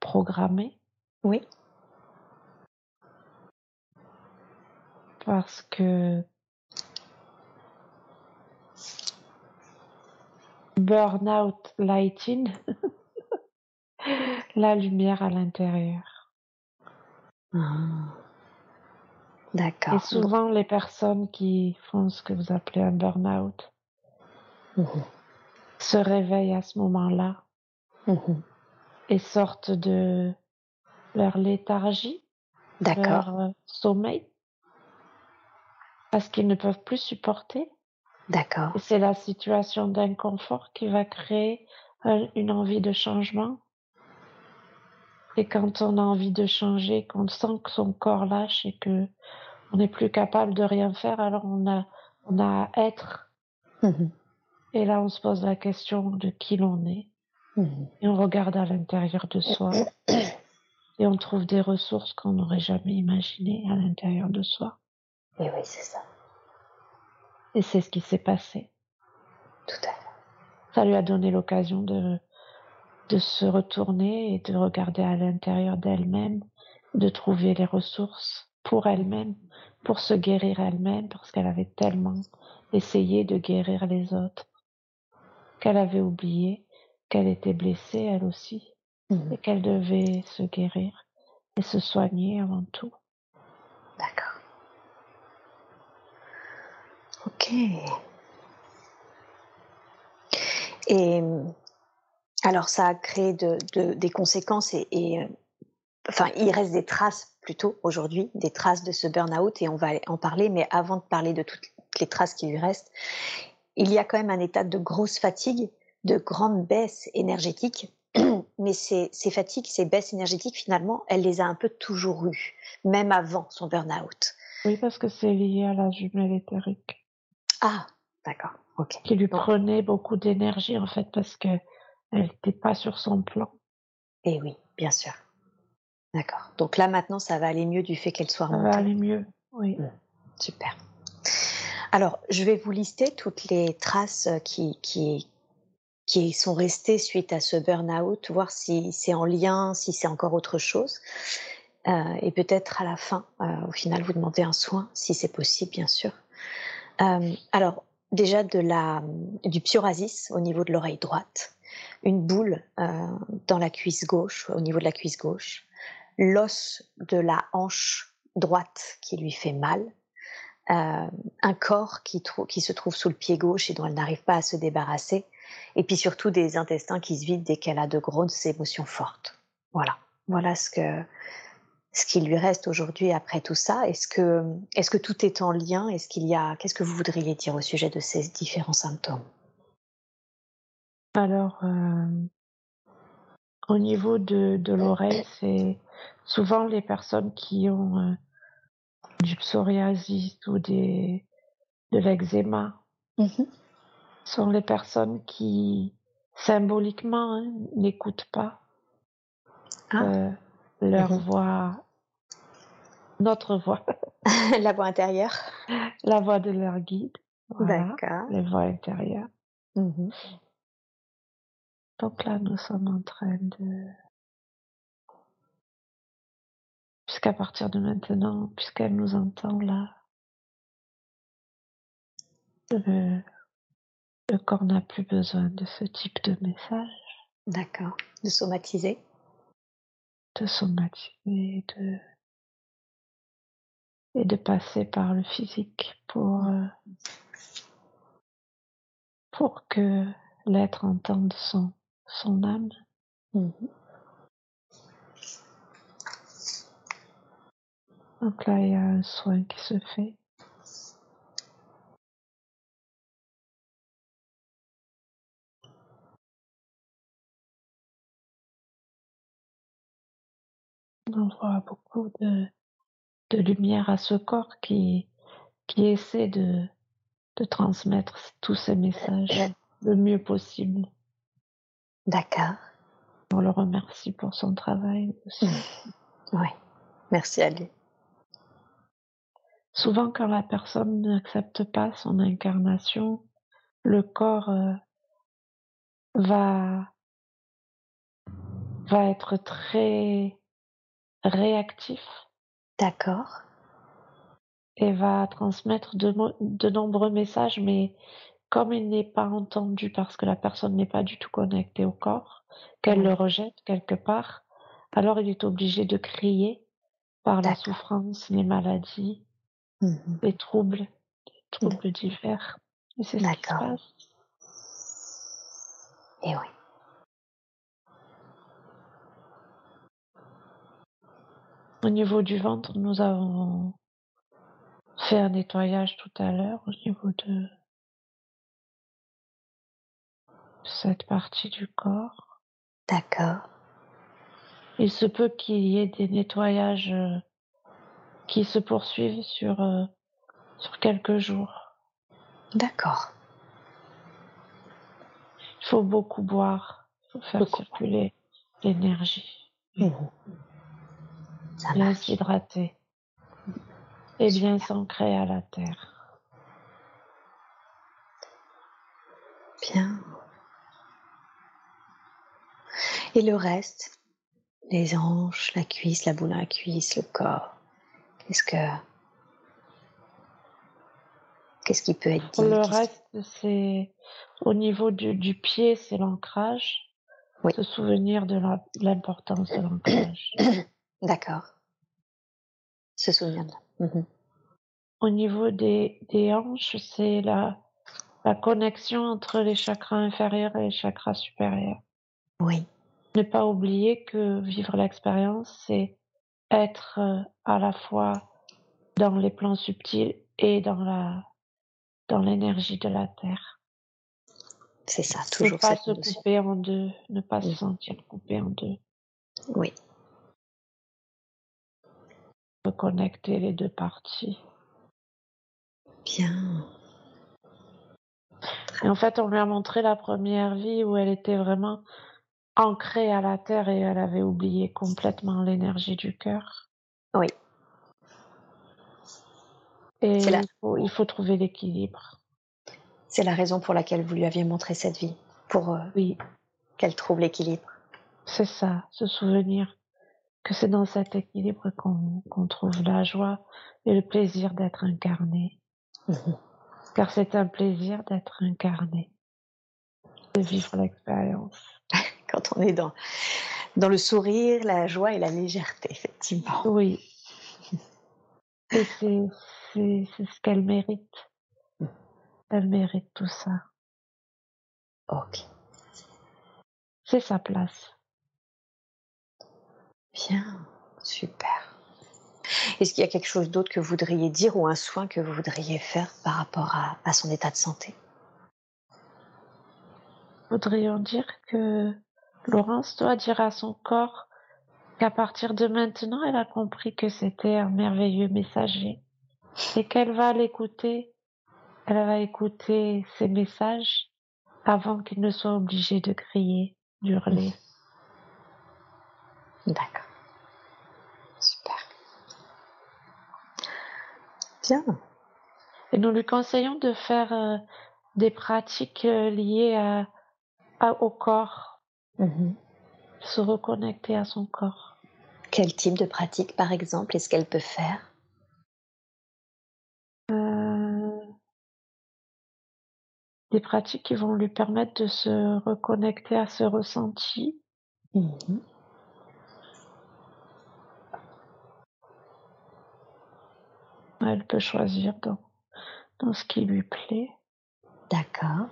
programmée Oui. Parce que burnout lighting, la lumière à l'intérieur. Ah. Et D'accord. souvent, les personnes qui font ce que vous appelez un burn-out Mhm. se réveillent à ce moment-là Mhm. Et sortent de leur léthargie, D'accord. leur euh, sommeil, parce qu'ils ne peuvent plus supporter. D'accord. C'est la situation d'inconfort qui va créer un- une envie de changement. Et quand on a envie de changer, qu'on sent que son corps lâche et que on n'est plus capable de rien faire, alors on a, on a à être. Mhm. Et là, on se pose la question de qui l'on est. Et on regarde à l'intérieur de soi. Et on trouve des ressources qu'on n'aurait jamais imaginées à l'intérieur de soi. Et oui, c'est ça. Et c'est ce qui s'est passé. Tout à fait. Ça lui a donné l'occasion de, de se retourner et de regarder à l'intérieur d'elle-même, de trouver les ressources pour elle-même, pour se guérir elle-même, parce qu'elle avait tellement essayé de guérir les autres, qu'elle avait oublié qu'elle était blessée elle aussi, Mhm. et qu'elle devait se guérir et se soigner avant tout. D'accord. Ok. Et alors, ça a créé de, de- des conséquences et, et, euh, enfin, il reste des traces plutôt aujourd'hui, des traces de ce burn-out et on va en parler. Mais avant de parler de toutes les traces qui lui restent, il y a quand même un état de grosse fatigue, de grande baisse énergétique. Mais ces, ces fatigues, ces baisses énergétiques, finalement, elle les a un peu toujours eues, même avant son burn-out. Oui, parce que c'est lié à la jumelle éthérique, Ah, d'accord, qui lui prenait beaucoup d'énergie en fait, parce que elle n'était pas sur son plan. Eh oui, bien sûr. D'accord. Donc là, maintenant, ça va aller mieux du fait qu'elle soit Ça va remontée. aller mieux, oui. Super. Alors, je vais vous lister toutes les traces euh, qui, qui, qui sont restées suite à ce burn-out, voir si c'est en lien, si c'est encore autre chose. Euh, et peut-être à la fin, euh, au final, vous demander un soin, si c'est possible, bien sûr. Euh, alors, déjà de la, du psoriasis au niveau de l'oreille droite, une boule dans la cuisse gauche, au niveau de la cuisse gauche, l'os de la hanche droite qui lui fait mal, un corps qui, qui se trouve sous le pied gauche et dont elle n'arrive pas à se débarrasser, et puis surtout des intestins qui se vident dès qu'elle a de grosses émotions fortes. Voilà, voilà ce que ce qui lui reste aujourd'hui après tout ça. Est-ce que est-ce que tout est en lien? Est-ce qu'il y a qu'est-ce que vous voudriez dire au sujet de ces différents symptômes? Alors, euh, au niveau de, de l'oreille, c'est souvent les personnes qui ont euh, du psoriasis ou des, de l'eczéma sont les personnes qui, symboliquement, hein, n'écoutent pas Ah. euh, leur Mhm. voix, notre voix, La voix intérieure. la voix de leur guide, voilà, D'accord. les voix intérieures. Mhm. Donc là, nous sommes en train de... Puisqu'à partir de maintenant, puisqu'elle nous entend là, le corps n'a plus besoin de ce type de message, D'accord. De somatiser. de somatiser de, et de passer par le physique pour, euh, pour que l'être entende son, son âme. Mhm. Donc là, il y a un soin qui se fait. On voit beaucoup de, de lumière à ce corps qui, qui essaie de, de transmettre tous ces messages le mieux possible. D'accord. On le remercie pour son travail aussi. Oui. Merci à lui. Souvent, quand la personne n'accepte pas son incarnation, le corps euh, va, va être très réactif. D'accord. Et va transmettre de, de nombreux messages, mais comme il n'est pas entendu parce que la personne n'est pas du tout connectée au corps, qu'elle le rejette quelque part, alors il est obligé de crier par la souffrance, les maladies, mmh les troubles, les troubles divers. Et c'est ce qui se passe. Et oui. Au niveau du ventre, nous avons fait un nettoyage tout à l'heure au niveau de cette partie du corps. D'accord. Il se peut qu'il y ait des nettoyages euh, qui se poursuivent sur, euh, sur quelques jours. D'accord. Il faut beaucoup boire, il faut faire circuler l'énergie. Mmh. Bien s'hydrater et bien s'ancrer à la terre. Bien. Et le reste? Les hanches, la cuisse, la boule à la cuisse, le corps Qu'est-ce que. Qu'est-ce qui peut être dit? Le reste, c'est au niveau du, pied, c'est l'ancrage. Se souvenir de l'importance de l'ancrage. D'accord. Se souvenir mmh Au niveau des, des hanches, c'est la, la connexion entre les chakras inférieurs et les chakras supérieurs. Oui. Ne pas oublier que vivre l'expérience, c'est être euh, à la fois dans les plans subtils et dans la dans l'énergie de la terre. C'est ça, toujours ne pas se couper en deux, ne pas se sentir coupé en deux. Oui. Reconnecter les deux parties. Bien. Et en fait, on lui a montré la première vie où elle était vraiment ancrée à la terre et elle avait oublié complètement l'énergie du cœur. Oui. Et il, faut, trouver l'équilibre. C'est la raison pour laquelle vous lui aviez montré cette vie, pour euh, oui. qu'elle trouve l'équilibre. C'est ça, se souvenir que c'est dans cet équilibre qu'on trouve la joie et le plaisir d'être incarné. Mhm. Car c'est un plaisir d'être incarné, de vivre l'expérience. Quand on est dans, dans le sourire, la joie et la légèreté, effectivement. Oui. Et c'est c'est ce qu'elle mérite. Elle mérite tout ça. Ok. C'est sa place. Bien, super. Est-ce qu'il y a quelque chose d'autre que vous voudriez dire ou un soin que vous voudriez faire par rapport à, à son état de santé? Voudrions dire que Laurence doit dire à son corps qu'à partir de maintenant, elle a compris que c'était un merveilleux messager et qu'elle va l'écouter, elle va écouter ses messages avant qu'il ne soit obligé de crier, d'hurler. D'accord. Super. Bien. Et nous lui conseillons de faire euh, des pratiques euh, liées à, au corps, mm-hmm. se reconnecter à son corps. Quel type de pratique, par exemple, est-ce qu'elle peut faire? Des pratiques qui vont lui permettre de se reconnecter à ce ressenti. Mmh Elle peut choisir dans, dans ce qui lui plaît. D'accord.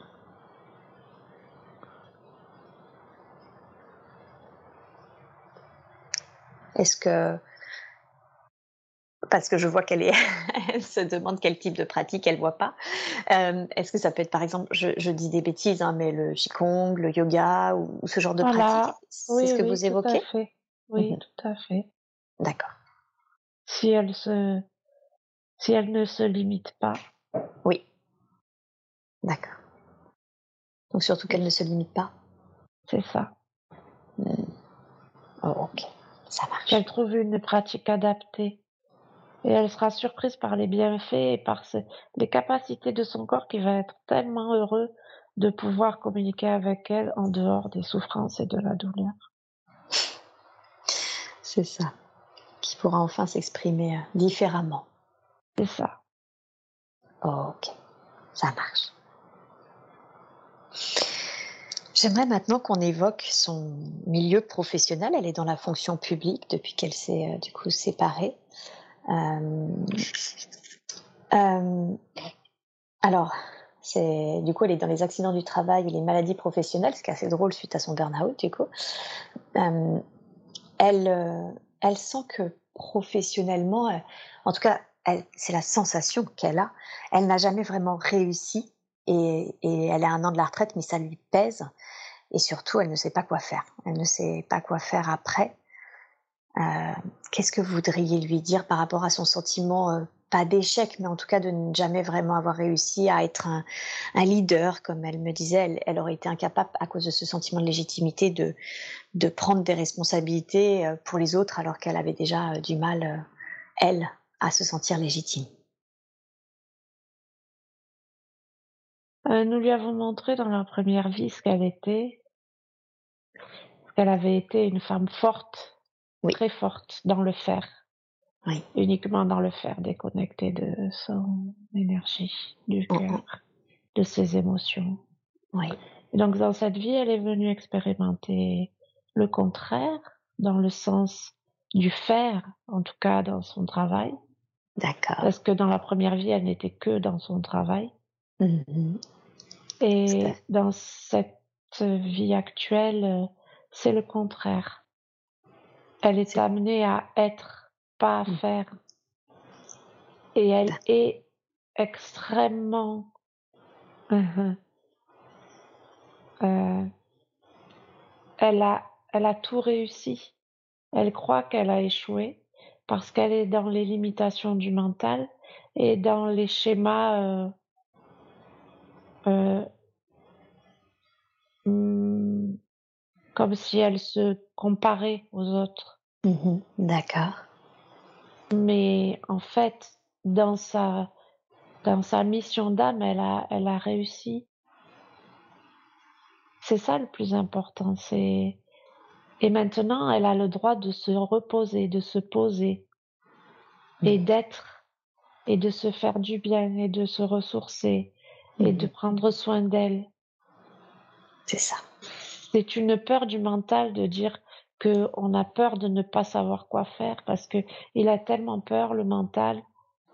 Est-ce que parce que je vois qu'elle est, elle se demande quel type de pratique elle voit pas. Euh, est-ce que ça peut être, par exemple, je, dis des bêtises, hein, mais le qigong, le yoga ou, ce genre de pratique, c'est ce que vous évoquez? Oui, mhm. tout à fait. D'accord. Si elle se, si elle ne se limite pas. Oui. D'accord. Donc surtout qu'elle ne se limite pas. C'est ça. Hmm. Oh, ok, ça marche. Qu'elle trouve une pratique adaptée et elle sera surprise par les bienfaits et par les capacités de son corps qui va être tellement heureux de pouvoir communiquer avec elle en dehors des souffrances et de la douleur. C'est ça. pourra enfin s'exprimer euh, différemment. C'est ça. Ok, ça marche. J'aimerais maintenant qu'on évoque son milieu professionnel. Elle est dans la fonction publique depuis qu'elle s'est euh, du coup séparée. Euh, euh, alors, c'est du coup, elle est dans les accidents du travail et les maladies professionnelles, ce qui est assez drôle suite à son burn-out du coup. Elle, elle sent que professionnellement, en tout cas, c'est la sensation qu'elle a. Elle n'a jamais vraiment réussi et, elle a un an de la retraite, mais ça lui pèse. Et surtout, elle ne sait pas quoi faire. Elle ne sait pas quoi faire après. Euh, Qu'est-ce que vous voudriez lui dire par rapport à son sentiment, euh, pas d'échec, mais en tout cas de ne jamais vraiment avoir réussi à être un, leader, comme elle me disait, elle, aurait été incapable à cause de ce sentiment de légitimité de, prendre des responsabilités euh, pour les autres alors qu'elle avait déjà du mal, elle, à se sentir légitime. Euh, nous lui avons montré dans leur première vie ce qu'elle était, qu'elle avait été une femme forte, oui. très forte dans le faire, oui. uniquement dans le faire, déconnectée de son énergie, du cœur, de ses émotions. Oui. Et donc dans cette vie, elle est venue expérimenter le contraire, dans le sens du faire, en tout cas dans son travail. D'accord. Parce que dans la première vie, elle n'était que dans son travail. Mm -hmm. Et dans cette vie actuelle, c'est le contraire. Elle est, est amenée à être, pas à mmh. faire. Et elle est extrêmement... Uh-huh. euh, elle, a, elle a tout réussi. Elle croit qu'elle a échoué parce qu'elle est dans les limitations du mental et dans les schémas euh, euh, hmm, comme si elle se comparait aux autres. Mmh D'accord. Mais en fait, dans sa, dans sa mission d'âme, elle a, elle a réussi. C'est ça le plus important. C'est et maintenant, elle a le droit de se reposer, de se poser et d'être et de se faire du bien et de se ressourcer et de prendre soin d'elle. C'est ça. C'est une peur du mental de dire que on a peur de ne pas savoir quoi faire parce que il a tellement peur le mental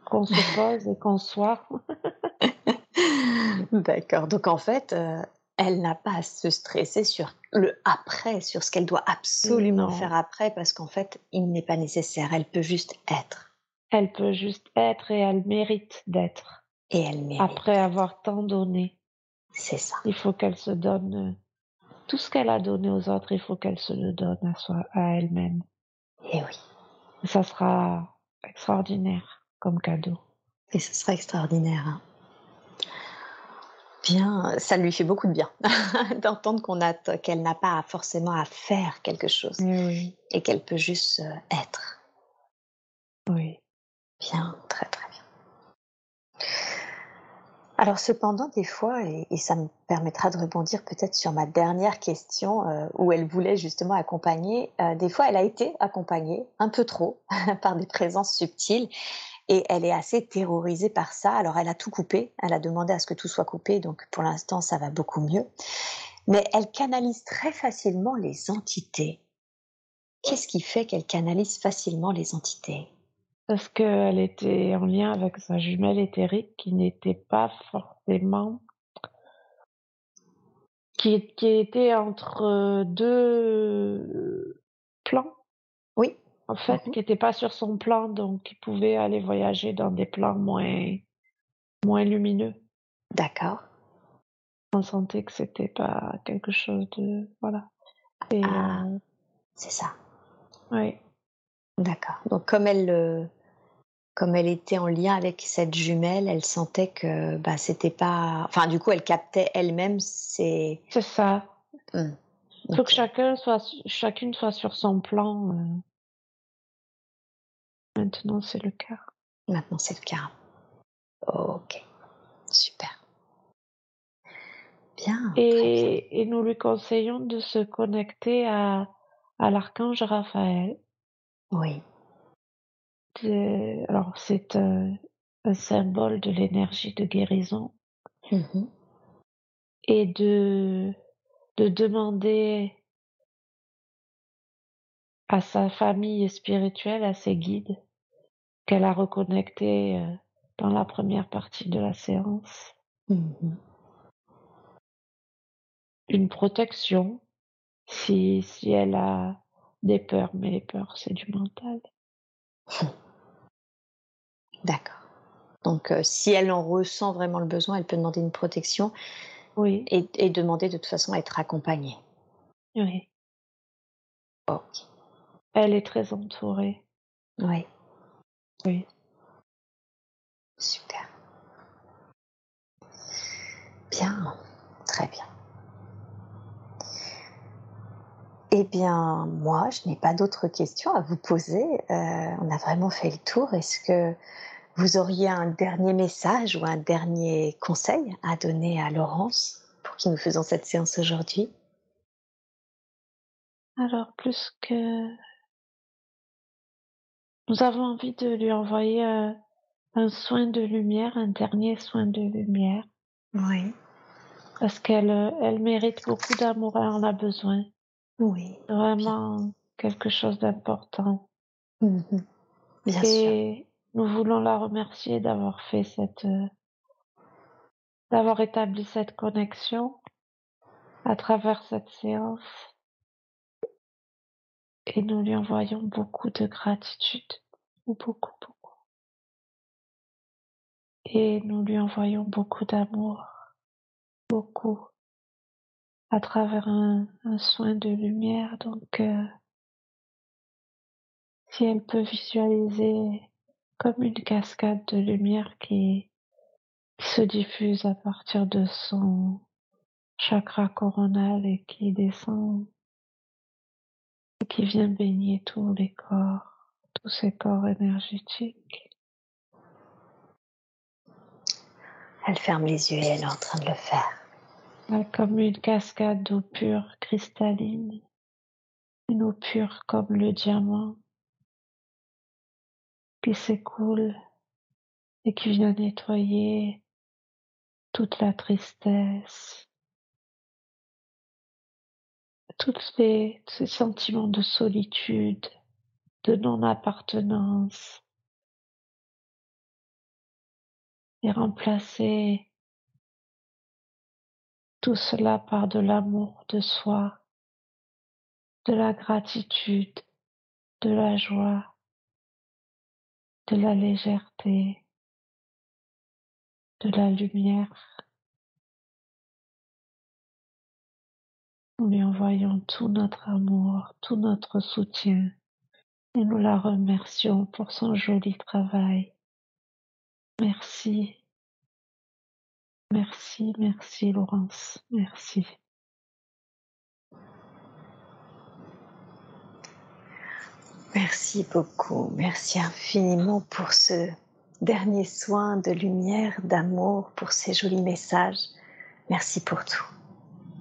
qu'on se pose et qu'on soit. D'accord. Donc en fait, euh, elle n'a pas à se stresser sur le après, sur ce qu'elle doit absolument Non. faire après parce qu'en fait, il n'est pas nécessaire. Elle peut juste être Elle peut juste être et elle mérite d'être. et elle mérite. Après avoir tant donné, C'est ça. il faut qu'elle se donne euh, tout ce qu'elle a donné aux autres, il faut qu'elle se le donne à soi, à elle-même. Et oui. Et ça sera extraordinaire comme cadeau. Et ce sera extraordinaire. hein. Bien, ça lui fait beaucoup de bien d'entendre qu'on a qu'elle n'a pas forcément à faire quelque chose oui, et qu'elle peut juste euh, être. oui. Bien, très très bien. Alors cependant, des fois, et, et ça me permettra de rebondir peut-être sur ma dernière question, euh, où elle voulait justement accompagner, euh, des fois elle a été accompagnée, un peu trop, par des présences subtiles, et elle est assez terrorisée par ça. Alors elle a tout coupé, elle a demandé à ce que tout soit coupé, donc pour l'instant ça va beaucoup mieux. Mais elle canalise très facilement les entités. Qu'est-ce qui fait qu'elle canalise facilement les entités? Parce qu'elle était en lien avec sa jumelle éthérique qui n'était pas forcément. qui, était entre deux plans. En fait, Mhm. qui n'était pas sur son plan, donc qui pouvait aller voyager dans des plans moins, moins lumineux. D'accord. On sentait que c'était pas quelque chose de. Voilà. Ah, euh, c'est ça. ouais. D'accord. Donc comme elle, euh, comme elle était en lien avec cette jumelle, elle sentait que bah c'était pas. Enfin, du coup, elle captait elle-même ses. C'est ça. Hmm. Il faut Ok. que chacun soit, chacune soit sur son plan. euh. Maintenant, c'est le cas. Maintenant, c'est le cas. Ok. Super. Bien. Et, et nous lui conseillons de se connecter à, à l'archange Raphaël, Oui. alors c'est un, symbole de l'énergie de guérison Mmh et de, de demander à sa famille spirituelle, à ses guides, qu'elle a reconnecté euh, dans la première partie de la séance. Mmh Une protection si, si elle a des peurs, mais les peurs, c'est du mental. D'accord. Donc, euh, si elle en ressent vraiment le besoin, elle peut demander une protection Oui, et, et demander de toute façon à être accompagnée. oui. Ok. Elle est très entourée. Oui, Oui. super. Bien, très bien. Eh bien, moi, je n'ai pas d'autres questions à vous poser. Euh, on a vraiment fait le tour. Est-ce que vous auriez un dernier message ou un dernier conseil à donner à Laurence pour qui nous faisons cette séance aujourd'hui? Alors, plus que... Nous avons envie de lui envoyer euh, un soin de lumière, un dernier soin de lumière, Oui, parce qu'elle euh, elle mérite beaucoup d'amour, elle en a besoin. oui, Vraiment quelque chose d'important. Mhm. bien sûr. Et nous voulons la remercier d'avoir fait cette, euh, d'avoir établi cette connexion à travers cette séance. Et nous lui envoyons beaucoup de gratitude, beaucoup, beaucoup. Et nous lui envoyons beaucoup d'amour, beaucoup, à travers un, soin de lumière. Donc, euh, si elle peut visualiser comme une cascade de lumière qui se diffuse à partir de son chakra coronal et qui descend et qui vient baigner tous les corps, tous ces corps énergétiques. Elle ferme les yeux et elle est en train de le faire. Comme une cascade d'eau pure, cristalline, une eau pure comme le diamant qui s'écoule et qui vient nettoyer toute la tristesse, tous les, ces sentiments de solitude, de non-appartenance, et remplacer tout cela par de l'amour de soi, de la gratitude, de la joie, de la légèreté, de la lumière. Nous lui envoyons tout notre amour, tout notre soutien et nous la remercions pour son joli travail. Merci. Merci, merci Laurence, merci. Merci beaucoup. Merci infiniment pour ce dernier soin de lumière, d'amour, pour ces jolis messages. Merci pour tout.